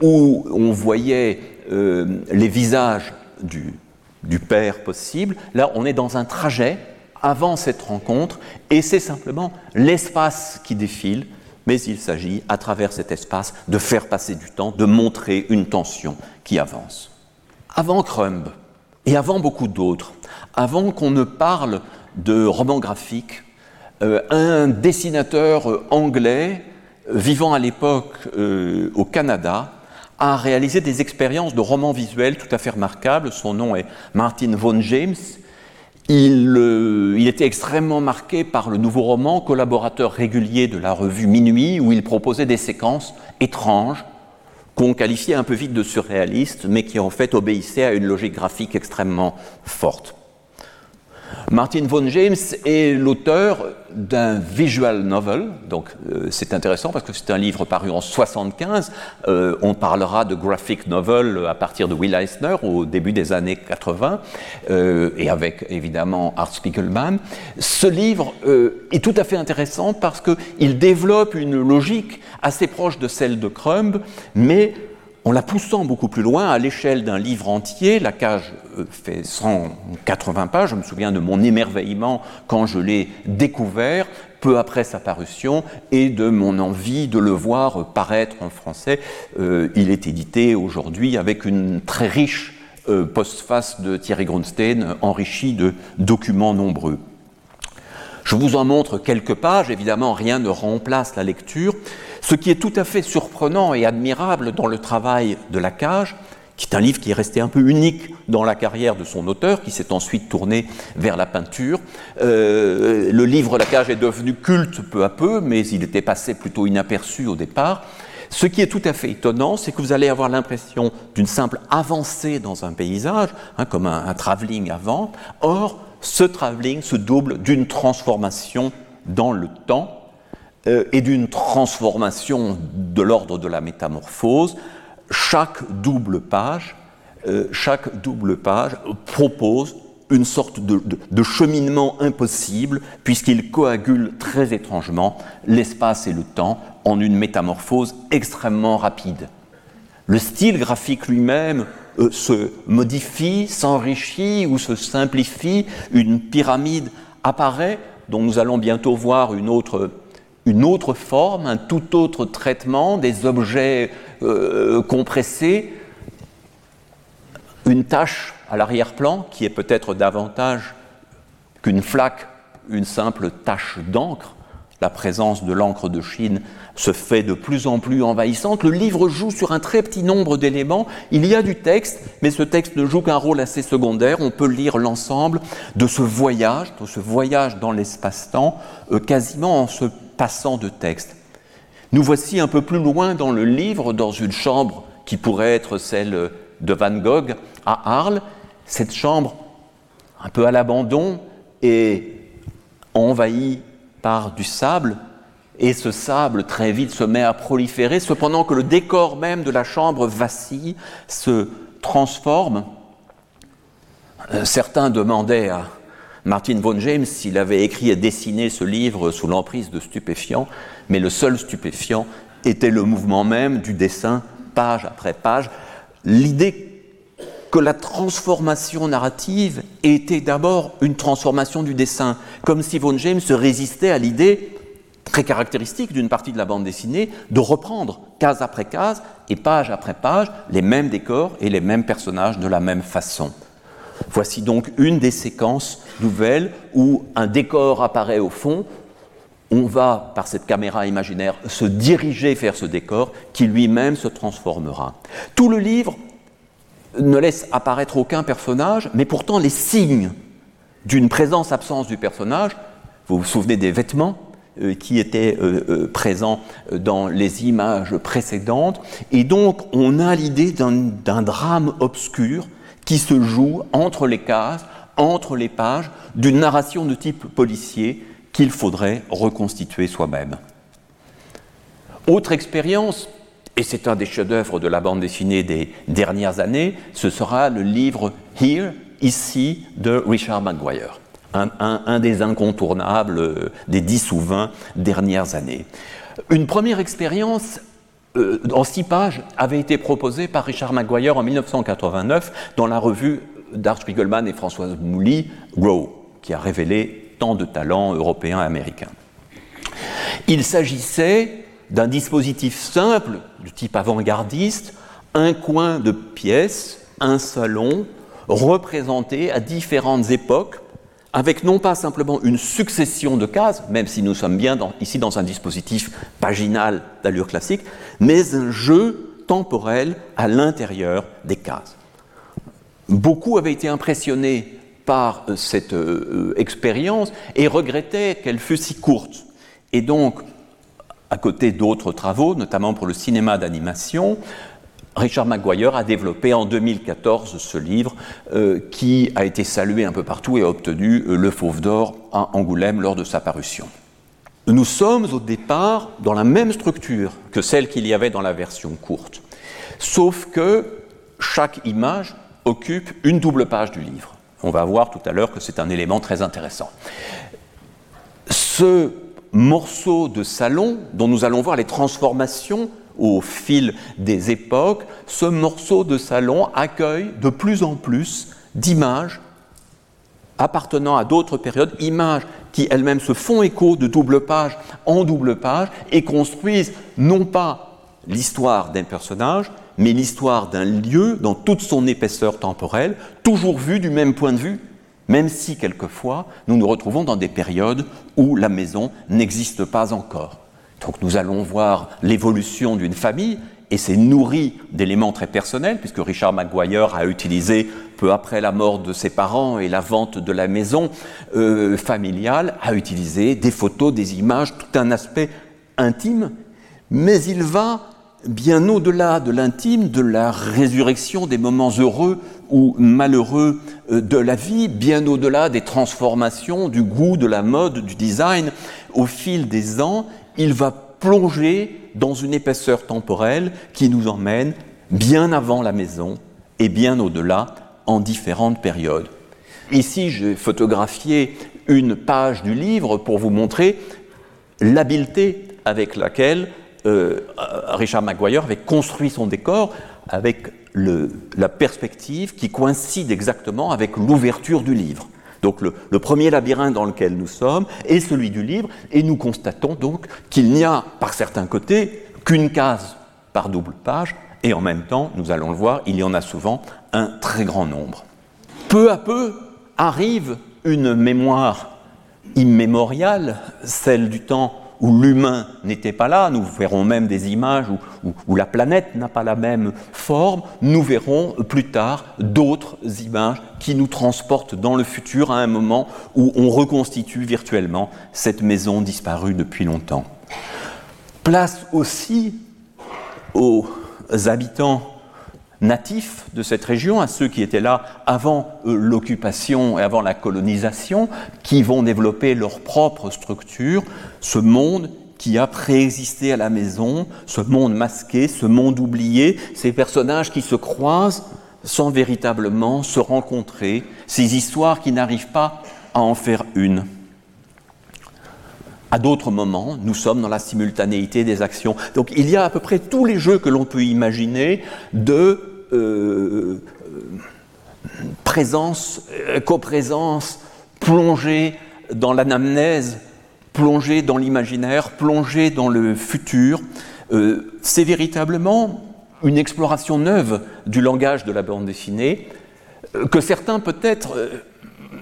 où on voyait les visages du, du père possible. Là, on est dans un trajet avant cette rencontre, et c'est simplement l'espace qui défile, mais il s'agit, à travers cet espace, de faire passer du temps, de montrer une tension qui avance. Avant Crumb, et avant beaucoup d'autres, avant qu'on ne parle de roman graphique, euh, un dessinateur anglais, vivant à l'époque euh, au Canada, a réalisé des expériences de romans visuels tout à fait remarquables. Son nom est Martin Vaughan James. Euh, il, était extrêmement marqué par le nouveau roman, collaborateur régulier de la revue Minuit, où il proposait des séquences étranges, qu'on qualifiait un peu vite de surréalistes, mais qui en fait obéissaient à une logique graphique extrêmement forte. Martin Von James est l'auteur d'un visual novel, donc euh, c'est intéressant parce que c'est un livre paru en 75. Euh, on parlera de graphic novel à partir de Will Eisner au début des années 80 euh, et avec évidemment Art Spiegelman. Ce livre est tout à fait intéressant parce qu'il développe une logique assez proche de celle de Crumb, mais en la poussant beaucoup plus loin, à l'échelle d'un livre entier, la cage euh, fait 180 pages, je me souviens de mon émerveillement quand je l'ai découvert, peu après sa parution, et de mon envie de le voir paraître en français. Euh, il est édité aujourd'hui avec une très riche euh, postface de Thierry Grunstein, enrichie de documents nombreux. Je vous en montre quelques pages, évidemment rien ne remplace la lecture, ce qui est tout à fait surprenant et admirable dans le travail de La Cage, qui est un livre qui est resté un peu unique dans la carrière de son auteur, qui s'est ensuite tourné vers la peinture. Euh, le livre La Cage est devenu culte peu à peu, mais il était passé plutôt inaperçu au départ. Ce qui est tout à fait étonnant, c'est que vous allez avoir l'impression d'une simple avancée dans un paysage, hein, comme un, un travelling avant. Or, ce travelling se double d'une transformation dans le temps euh, et d'une transformation de l'ordre de la métamorphose. Chaque double page, euh, chaque double page propose une sorte de, cheminement impossible, puisqu'il coagule très étrangement l'espace et le temps en une métamorphose extrêmement rapide. Le style graphique lui-même euh, se modifie, s'enrichit ou se simplifie, une pyramide apparaît, dont nous allons bientôt voir une autre, une autre forme, un tout autre traitement, des objets euh, compressés, une tâche à l'arrière-plan qui est peut-être davantage qu'une flaque, une simple tache d'encre. La présence de l'encre de Chine se fait de plus en plus envahissante. Le livre joue sur un très petit nombre d'éléments. Il y a du texte, mais ce texte ne joue qu'un rôle assez secondaire. On peut lire l'ensemble de ce voyage, de ce voyage dans l'espace-temps, euh, quasiment en se passant de texte. Nous voici un peu plus loin dans le livre, dans une chambre qui pourrait être celle de Van Gogh à Arles. Cette chambre, un peu à l'abandon, est envahie par du sable, et ce sable très vite se met à proliférer, cependant que le décor même de la chambre vacille, se transforme. Euh, certains demandaient à Martin von James s'il avait écrit et dessiné ce livre sous l'emprise de stupéfiants, mais le seul stupéfiant était le mouvement même du dessin, page après page. L'idée que la transformation narrative était d'abord une transformation du dessin, comme si von James se résistait à l'idée très caractéristique d'une partie de la bande dessinée, de reprendre case après case et page après page les mêmes décors et les mêmes personnages de la même façon. Voici donc une des séquences nouvelles où un décor apparaît au fond. On va, par cette caméra imaginaire, se diriger vers ce décor qui lui-même se transformera. Tout le livre ne laisse apparaître aucun personnage, mais pourtant les signes d'une présence-absence du personnage, vous vous souvenez des vêtements, euh, qui étaient euh, euh, présents dans les images précédentes. Et donc, on a l'idée d'un drame obscur qui se joue entre les cases, entre les pages, d'une narration de type policier qu'il faudrait reconstituer soi-même. Autre expérience, et c'est un des chefs-d'œuvre de la bande dessinée des dernières années, ce sera le livre Here, ici, de Richard Maguire un, des incontournables des 10 ou 20 dernières années. Une première expérience euh, en six pages avait été proposée par Richard Maguire en 1989 dans la revue d'Art Spiegelman et Françoise Mouly, Grow, qui a révélé tant de talents européens et américains. Il s'agissait d'un dispositif simple, du type avant-gardiste, un coin de pièce, un salon, représenté à différentes époques avec non pas simplement une succession de cases, même si nous sommes bien ici dans un dispositif paginal d'allure classique, mais un jeu temporel à l'intérieur des cases. Beaucoup avaient été impressionnés par euh, cette euh, expérience et regrettaient qu'elle fût si courte. Et donc, à côté d'autres travaux, notamment pour le cinéma d'animation, Richard Maguire a développé en 2014 ce livre euh, qui a été salué un peu partout et a obtenu euh, le Fauve d'Or à Angoulême lors de sa parution. Nous sommes au départ dans la même structure que celle qu'il y avait dans la version courte, sauf que chaque image occupe une double page du livre. On va voir tout à l'heure que c'est un élément très intéressant. Ce morceau de salon dont nous allons voir les transformations au fil des époques, ce morceau de salon accueille de plus en plus d'images appartenant à d'autres périodes, images qui elles-mêmes se font écho de double page en double page et construisent non pas l'histoire d'un personnage, mais l'histoire d'un lieu dans toute son épaisseur temporelle, toujours vu du même point de vue, même si quelquefois nous nous retrouvons dans des périodes où la maison n'existe pas encore. Donc nous allons voir l'évolution d'une famille et c'est nourri d'éléments très personnels, puisque Richard Maguire a utilisé, peu après la mort de ses parents et la vente de la maison euh, familiale, a utilisé des photos, des images, tout un aspect intime, mais il va bien au-delà de l'intime, de la résurrection des moments heureux ou malheureux euh, de la vie, bien au-delà des transformations, du goût, de la mode, du design, au fil des ans, il va plonger dans une épaisseur temporelle qui nous emmène bien avant la maison et bien au-delà en différentes périodes. Ici, j'ai photographié une page du livre pour vous montrer l'habileté avec laquelle euh, Richard Maguire avait construit son décor avec la perspective qui coïncide exactement avec l'ouverture du livre. Donc le, premier labyrinthe dans lequel nous sommes est celui du livre, et nous constatons donc qu'il n'y a, par certains côtés, qu'une case par double page, et en même temps, nous allons le voir, il y en a souvent un très grand nombre. Peu à peu arrive une mémoire immémoriale, celle du temps où l'humain n'était pas là, nous verrons même des images où, la planète n'a pas la même forme, nous verrons plus tard d'autres images qui nous transportent dans le futur à un moment où on reconstitue virtuellement cette maison disparue depuis longtemps. Place aussi aux habitants natifs de cette région, à ceux qui étaient là avant euh, l'occupation et avant la colonisation, qui vont développer leur propre structure, ce monde qui a préexisté à la maison, ce monde masqué, ce monde oublié, ces personnages qui se croisent sans véritablement se rencontrer, ces histoires qui n'arrivent pas à en faire une. À d'autres moments, nous sommes dans la simultanéité des actions. Donc il y a à peu près tous les jeux que l'on peut imaginer de euh, présence, euh, coprésence, plongée dans l'anamnèse, plongée dans l'imaginaire, plongée dans le futur. Euh, c'est véritablement une exploration neuve du langage de la bande dessinée que certains peut-être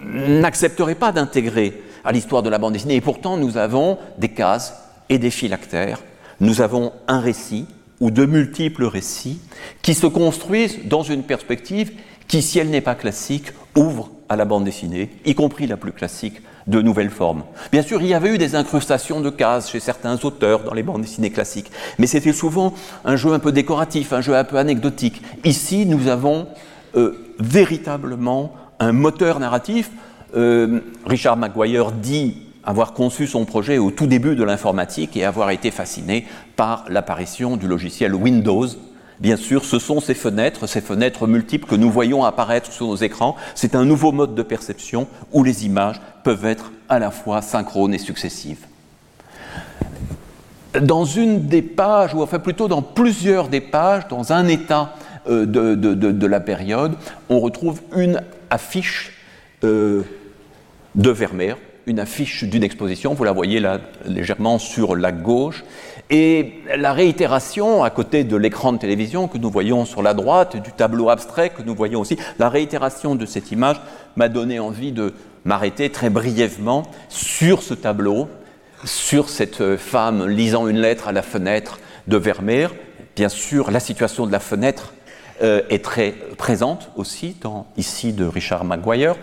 n'accepteraient pas d'intégrer à l'histoire de la bande dessinée. Et pourtant, nous avons des cases et des phylactères. Nous avons un récit ou de multiples récits qui se construisent dans une perspective qui, si elle n'est pas classique, ouvre à la bande dessinée, y compris la plus classique, de nouvelles formes. Bien sûr, il y avait eu des incrustations de cases chez certains auteurs dans les bandes dessinées classiques, mais c'était souvent un jeu un peu décoratif, un jeu un peu anecdotique. Ici, nous avons euh, véritablement un moteur narratif. Euh, Richard Maguire dit avoir conçu son projet au tout début de l'informatique et avoir été fasciné par l'apparition du logiciel Windows. Bien sûr, ce sont ces fenêtres, ces fenêtres multiples que nous voyons apparaître sur nos écrans. C'est un nouveau mode de perception où les images peuvent être à la fois synchrones et successives. Dans une des pages, ou enfin plutôt dans plusieurs des pages, dans un état euh, de, la période, on retrouve une affiche euh, de Vermeer, une affiche d'une exposition, vous la voyez là légèrement sur la gauche, et la réitération à côté de l'écran de télévision que nous voyons sur la droite, du tableau abstrait que nous voyons aussi, la réitération de cette image m'a donné envie de m'arrêter très brièvement sur ce tableau, sur cette femme lisant une lettre à la fenêtre de Vermeer. Bien sûr, la situation de la fenêtre euh, est très présente aussi dans ici de Richard Maguire,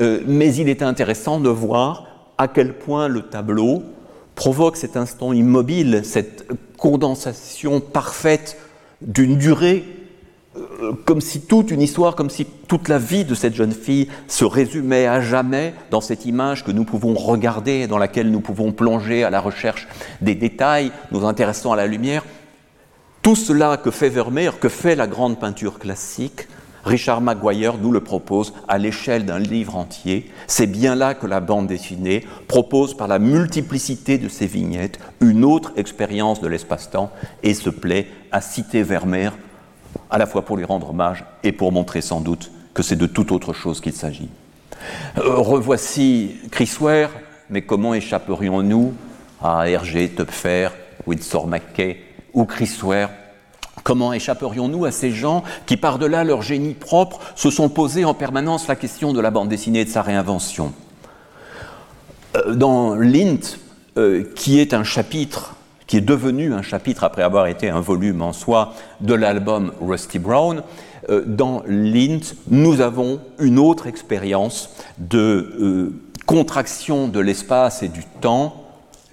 euh, mais il est intéressant de voir à quel point le tableau provoque cet instant immobile, cette condensation parfaite d'une durée, euh, comme si toute une histoire, comme si toute la vie de cette jeune fille se résumait à jamais dans cette image que nous pouvons regarder, dans laquelle nous pouvons plonger à la recherche des détails, nous intéressant à la lumière. Tout cela que fait Vermeer, que fait la grande peinture classique, Richard Maguire nous le propose à l'échelle d'un livre entier. C'est bien là que la bande dessinée propose, par la multiplicité de ses vignettes, une autre expérience de l'espace-temps et se plaît à citer Vermeer, à la fois pour lui rendre hommage et pour montrer sans doute que c'est de toute autre chose qu'il s'agit. Euh, revoici Chris Ware, mais comment échapperions-nous à Hergé, Töpfer, Windsor McKay ou Chris Ware Comment échapperions-nous à ces gens qui, par-delà leur génie propre, se sont posés en permanence la question de la bande dessinée et de sa réinvention? Euh, Dans Lint, euh, qui est un chapitre, qui est devenu un chapitre après avoir été un volume en soi de l'album Rusty Brown, euh, dans Lint, nous avons une autre expérience de contraction de l'espace et du temps,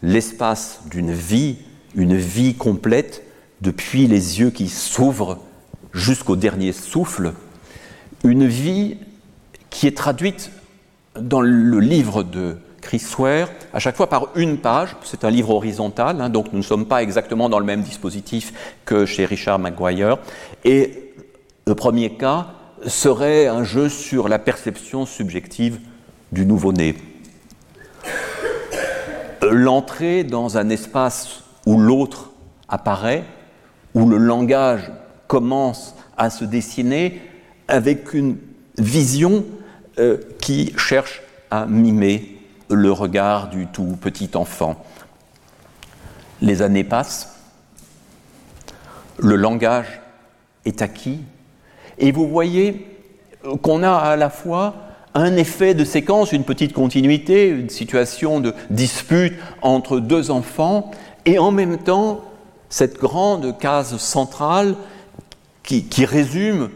l'espace d'une vie, une vie complète, depuis les yeux qui s'ouvrent jusqu'au dernier souffle, une vie qui est traduite dans le livre de Chris Ware, à chaque fois par une page. C'est un livre horizontal, hein, donc nous ne sommes pas exactement dans le même dispositif que chez Richard Maguire. Et le premier cas serait un jeu sur la perception subjective du nouveau-né. L'entrée dans un espace où l'autre apparaît, où le langage commence à se dessiner avec une vision euh, qui cherche à mimer le regard du tout petit enfant. Les années passent, le langage est acquis, et vous voyez qu'on a à la fois un effet de séquence, une petite continuité, une situation de dispute entre deux enfants, et en même temps cette grande case centrale qui, résume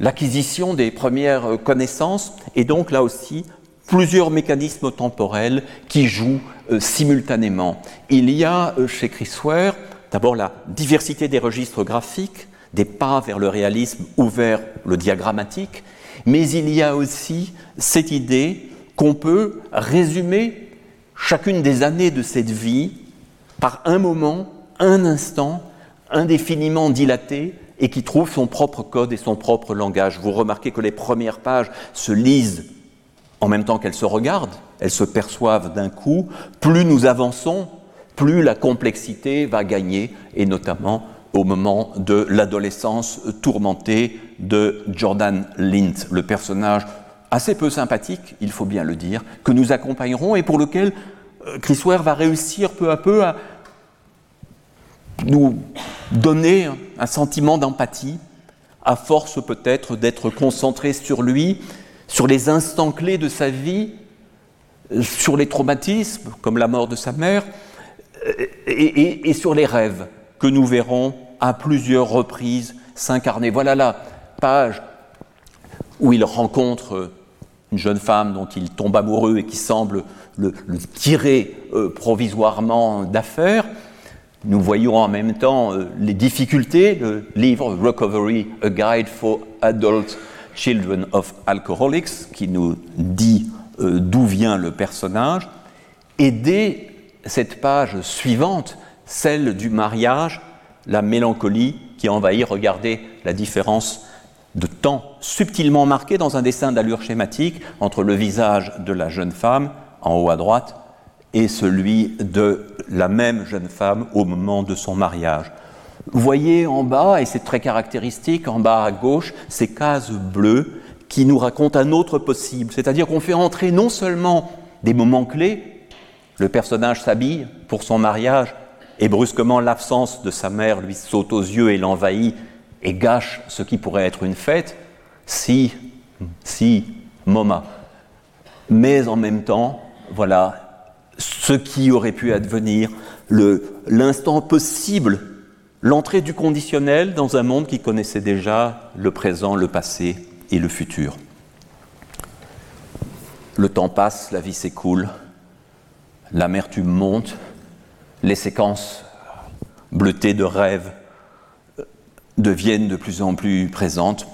l'acquisition des premières connaissances, et donc là aussi plusieurs mécanismes temporels qui jouent euh, simultanément. Il y a euh, chez Chris Ware d'abord la diversité des registres graphiques, des pas vers le réalisme ou vers le diagrammatique, mais il y a aussi cette idée qu'on peut résumer chacune des années de cette vie par un moment, un instant, indéfiniment dilaté, et qui trouve son propre code et son propre langage. Vous remarquez que les premières pages se lisent en même temps qu'elles se regardent, elles se perçoivent d'un coup. Plus nous avançons, plus la complexité va gagner, et notamment au moment de l'adolescence tourmentée de Jordan Lint, le personnage assez peu sympathique, il faut bien le dire, que nous accompagnerons et pour lequel euh, Chris Ware va réussir peu à peu à nous donner un sentiment d'empathie, à force peut-être d'être concentré sur lui, sur les instants clés de sa vie, sur les traumatismes, comme la mort de sa mère, et, sur les rêves que nous verrons à plusieurs reprises s'incarner. Voilà la page où il rencontre une jeune femme dont il tombe amoureux et qui semble le, tirer euh, provisoirement d'affaire. Nous voyons en même temps euh, les difficultés. Le livre Recovery, A Guide for Adult Children of Alcoholics, qui nous dit euh, d'où vient le personnage. Et dès cette page suivante, celle du mariage, la mélancolie qui envahit, regardez la différence de temps subtilement marquée dans un dessin d'allure schématique entre le visage de la jeune femme en haut à droite et celui de la même jeune femme au moment de son mariage. Vous voyez en bas, et c'est très caractéristique, en bas à gauche, ces cases bleues qui nous racontent un autre possible. C'est-à-dire qu'on fait entrer non seulement des moments clés, le personnage s'habille pour son mariage, et brusquement l'absence de sa mère lui saute aux yeux et l'envahit et gâche ce qui pourrait être une fête, si, si, MoMA. Mais en même temps, voilà, ce qui aurait pu advenir, l'instant possible, l'entrée du conditionnel dans un monde qui connaissait déjà le présent, le passé et le futur. Le temps passe, la vie s'écoule, l'amertume monte, les séquences bleutées de rêves deviennent de plus en plus présentes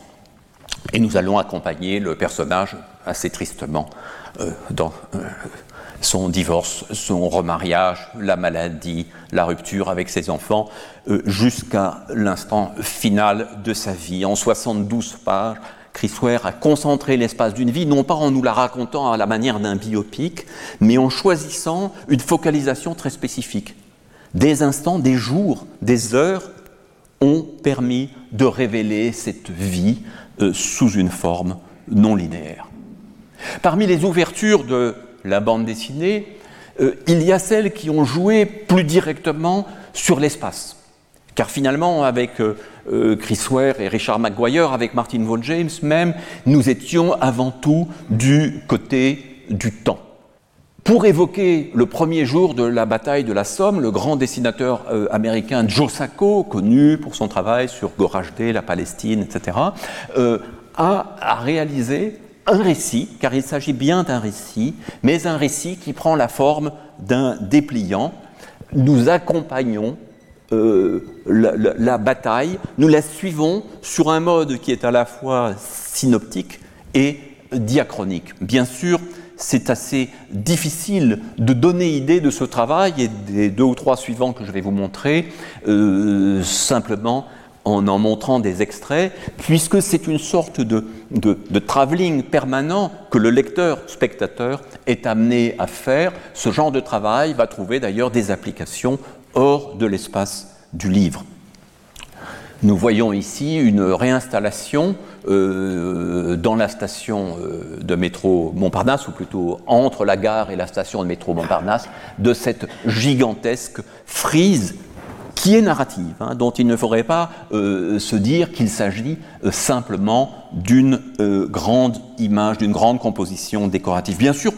et nous allons accompagner le personnage assez tristement euh, dans euh, son divorce, son remariage, la maladie, la rupture avec ses enfants, euh, jusqu'à l'instant final de sa vie. En 72 pages, Chris Ware a concentré l'espace d'une vie, non pas en nous la racontant à la manière d'un biopic, mais en choisissant une focalisation très spécifique. Des instants, des jours, des heures ont permis de révéler cette vie euh, sous une forme non linéaire. Parmi les ouvertures de la bande dessinée, euh, il y a celles qui ont joué plus directement sur l'espace. Car finalement, avec euh, euh, Chris Ware et Richard McGuire, avec Martin Vaughan James même, nous étions avant tout du côté du temps. Pour évoquer le premier jour de la bataille de la Somme, le grand dessinateur américain Joe Sacco, connu pour son travail sur Gorajde, la Palestine, etc., a réalisé un récit, car il s'agit bien d'un récit, mais un récit qui prend la forme d'un dépliant. Nous accompagnons la, bataille, nous la suivons sur un mode qui est à la fois synoptique et diachronique. Bien sûr, c'est assez difficile de donner idée de ce travail et des deux ou trois suivants que je vais vous montrer, euh, simplement en en montrant des extraits, puisque c'est une sorte de, de, travelling permanent que le lecteur, spectateur, est amené à faire. Ce genre de travail va trouver d'ailleurs des applications hors de l'espace du livre. Nous voyons ici une réinstallation euh, dans la station euh, de métro Montparnasse, ou plutôt entre la gare et la station de métro Montparnasse, de cette gigantesque frise qui est narrative, hein, dont il ne faudrait pas euh, se dire qu'il s'agit simplement d'une grande image, d'une grande composition décorative. Bien sûr,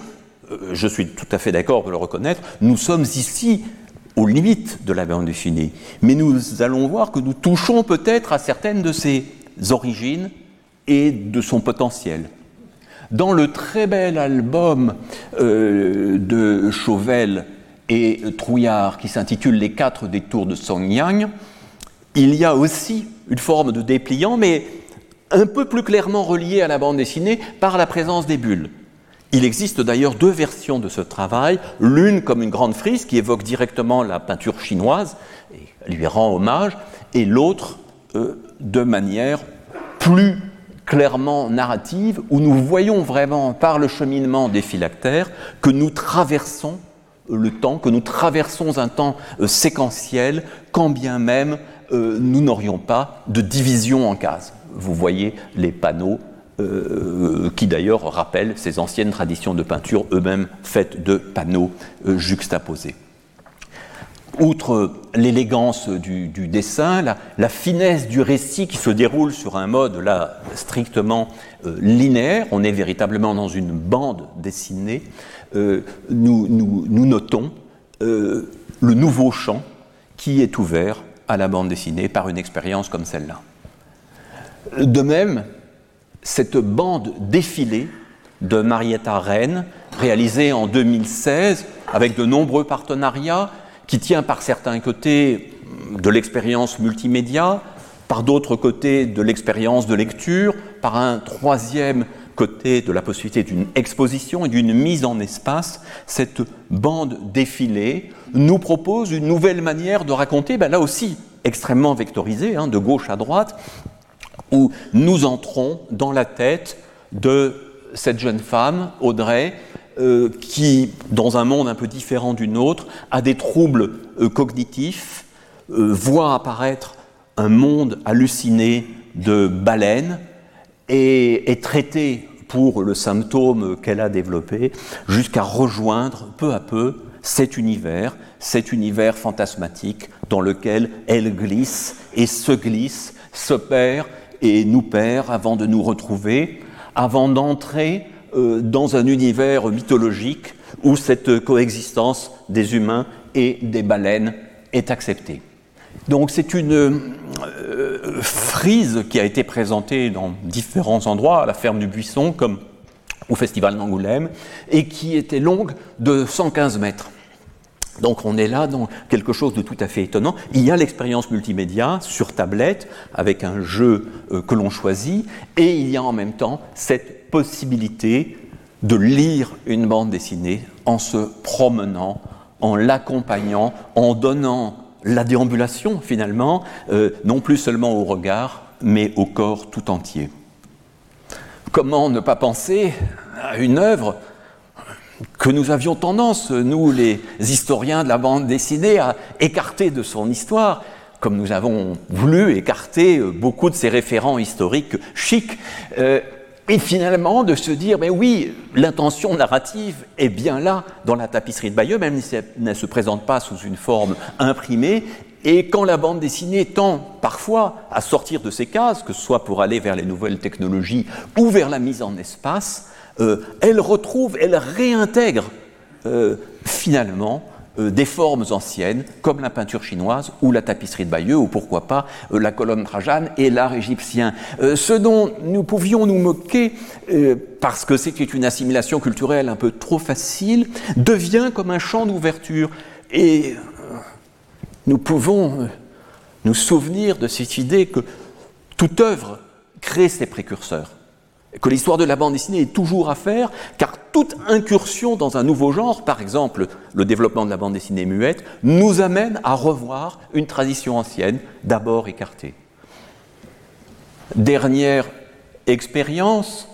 je suis tout à fait d'accord pour le reconnaître, nous sommes ici aux limites de la bande dessinée. Mais nous allons voir que nous touchons peut-être à certaines de ses origines et de son potentiel. Dans le très bel album euh, de Chauvel et Trouillard qui s'intitule Les quatre détours de Song Yang, il y a aussi une forme de dépliant, mais un peu plus clairement reliée à la bande dessinée par la présence des bulles. Il existe d'ailleurs deux versions de ce travail, l'une comme une grande frise qui évoque directement la peinture chinoise et lui rend hommage, et l'autre euh, de manière plus clairement narrative, où nous voyons vraiment par le cheminement des phylactères que nous traversons le temps, que nous traversons un temps euh, séquentiel, quand bien même euh, nous n'aurions pas de division en cases. Vous voyez les panneaux euh, qui d'ailleurs rappellent ces anciennes traditions de peinture, eux-mêmes faites de panneaux juxtaposés. Outre l'élégance du, dessin, la, finesse du récit qui se déroule sur un mode là strictement linéaire, on est véritablement dans une bande dessinée, nous, nous, notons le nouveau champ qui est ouvert à la bande dessinée par une expérience comme celle-là. De même, cette bande défilée de Marietta Rennes, réalisée en 2016 avec de nombreux partenariats, qui tient par certains côtés de l'expérience multimédia, par d'autres côtés de l'expérience de lecture, par un troisième côté de la possibilité d'une exposition et d'une mise en espace, cette bande défilée nous propose une nouvelle manière de raconter, ben là aussi extrêmement vectorisée, hein, de gauche à droite, où nous entrons dans la tête de cette jeune femme, Audrey, euh, qui, dans un monde un peu différent du nôtre, a des troubles euh, cognitifs, euh, voit apparaître un monde halluciné de baleines et est traitée pour le symptôme qu'elle a développé, jusqu'à rejoindre peu à peu cet univers, cet univers fantasmatique dans lequel elle glisse et se glisse, se perd et nous perd avant de nous retrouver, avant d'entrer euh, dans un univers mythologique où cette coexistence des humains et des baleines est acceptée. Donc c'est une frise qui a été présentée dans différents endroits, à la ferme du Buisson comme au Festival d'Angoulême, et qui était longue de 115 mètres. Donc on est là dans quelque chose de tout à fait étonnant. Il y a l'expérience multimédia sur tablette avec un jeu euh, que l'on choisit et il y a en même temps cette possibilité de lire une bande dessinée en se promenant, en l'accompagnant, en donnant la déambulation finalement, euh, non plus seulement au regard, mais au corps tout entier. Comment ne pas penser à une œuvre que nous avions tendance, nous les historiens de la bande dessinée, à écarter de son histoire, comme nous avons voulu écarter euh, beaucoup de ses référents historiques chics, euh, et finalement de se dire, mais oui, l'intention narrative est bien là dans la tapisserie de Bayeux, même si elle ne se présente pas sous une forme imprimée, et quand la bande dessinée tend parfois à sortir de ses cases, que ce soit pour aller vers les nouvelles technologies ou vers la mise en espace, euh, elle retrouve, elle réintègre euh, finalement des formes anciennes comme la peinture chinoise ou la tapisserie de Bayeux ou pourquoi pas la colonne Trajane et l'art égyptien. ce dont nous pouvions nous moquer parce que c'était une assimilation culturelle un peu trop facile devient comme un champ d'ouverture et nous pouvons nous souvenir de cette idée que toute œuvre crée ses précurseurs, que l'histoire de la bande dessinée est toujours à faire, car toute incursion dans un nouveau genre, par exemple le développement de la bande dessinée muette, nous amène à revoir une tradition ancienne, d'abord écartée. Dernière expérience,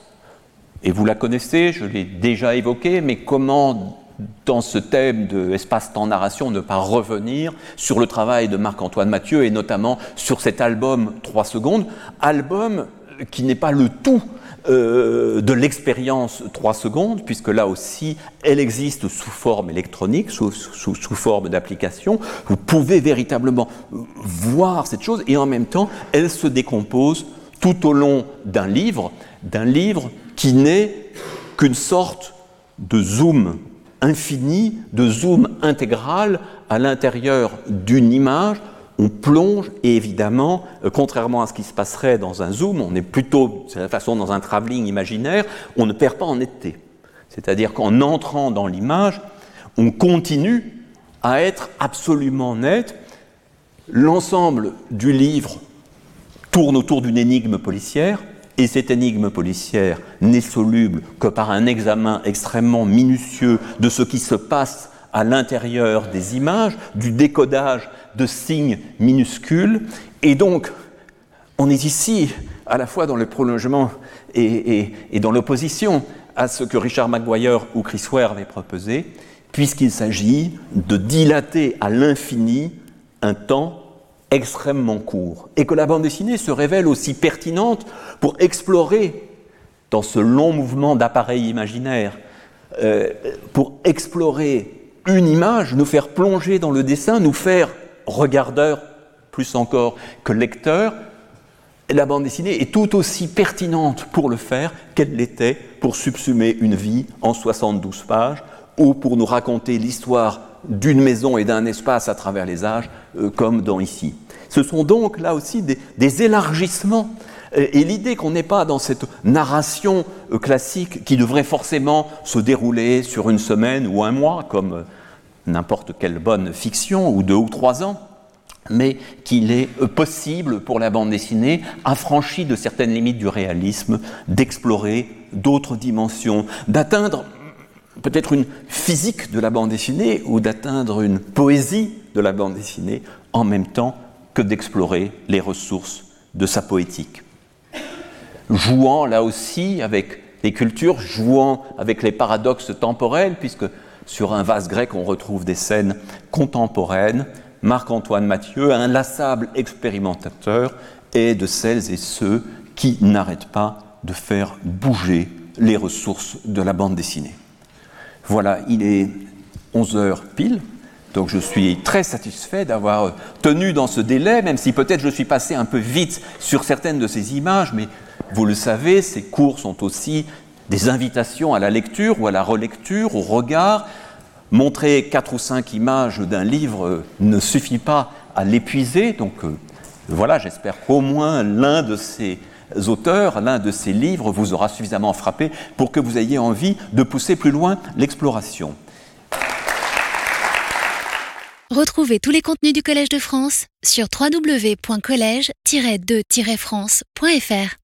et vous la connaissez, je l'ai déjà évoquée, mais comment dans ce thème de espace-temps narration ne pas revenir sur le travail de Marc-Antoine Mathieu et notamment sur cet album 3 secondes, album qui n'est pas le tout euh, de l'expérience 3 secondes, puisque là aussi, elle existe sous forme électronique, sous, sous, sous forme d'application. Vous pouvez véritablement voir cette chose et en même temps, elle se décompose tout au long d'un livre, d'un livre qui n'est qu'une sorte de zoom infini, de zoom intégral à l'intérieur d'une image. On plonge et évidemment, euh, contrairement à ce qui se passerait dans un zoom, on est plutôt, de la façon, dans un travelling imaginaire, on ne perd pas en netteté. C'est-à-dire qu'en entrant dans l'image, on continue à être absolument net. L'ensemble du livre tourne autour d'une énigme policière, et cette énigme policière n'est soluble que par un examen extrêmement minutieux de ce qui se passe à l'intérieur des images, du décodage de signes minuscules. Et donc, on est ici à la fois dans le prolongement et, dans l'opposition à ce que Richard Maguire ou Chris Ware avaient proposé, puisqu'il s'agit de dilater à l'infini un temps extrêmement court, et que la bande dessinée se révèle aussi pertinente pour explorer, dans ce long mouvement d'appareil imaginaire, euh, pour explorer une image, nous faire plonger dans le dessin, nous faire regardeur, plus encore que lecteur, la bande dessinée est tout aussi pertinente pour le faire qu'elle l'était pour subsumer une vie en 72 pages ou pour nous raconter l'histoire d'une maison et d'un espace à travers les âges, euh, comme dans ici. Ce sont donc là aussi des, élargissements. Et, l'idée qu'on n'est pas dans cette narration euh, classique qui devrait forcément se dérouler sur une semaine ou un mois, comme euh, n'importe quelle bonne fiction, ou deux ou trois ans, mais qu'il est possible pour la bande dessinée, affranchie de certaines limites du réalisme, d'explorer d'autres dimensions, d'atteindre peut-être une physique de la bande dessinée ou d'atteindre une poésie de la bande dessinée en même temps que d'explorer les ressources de sa poétique. Jouant là aussi avec les cultures, jouant avec les paradoxes temporels, puisque sur un vase grec on retrouve des scènes contemporaines, Marc-Antoine Mathieu, inlassable expérimentateur, est de celles et ceux qui n'arrêtent pas de faire bouger les ressources de la bande dessinée. Voilà, il est 11 heures pile, donc je suis très satisfait d'avoir tenu dans ce délai, même si peut-être je suis passé un peu vite sur certaines de ces images, mais vous le savez, ces cours sont aussi des invitations à la lecture ou à la relecture, au regard. Montrer quatre ou cinq images d'un livre ne suffit pas à l'épuiser, donc euh, voilà, j'espère qu'au moins l'un de ces auteurs, l'un de ces livres vous aura suffisamment frappé pour que vous ayez envie de pousser plus loin l'exploration. Retrouvez tous les contenus du Collège de France sur www.colège-2-france.fr.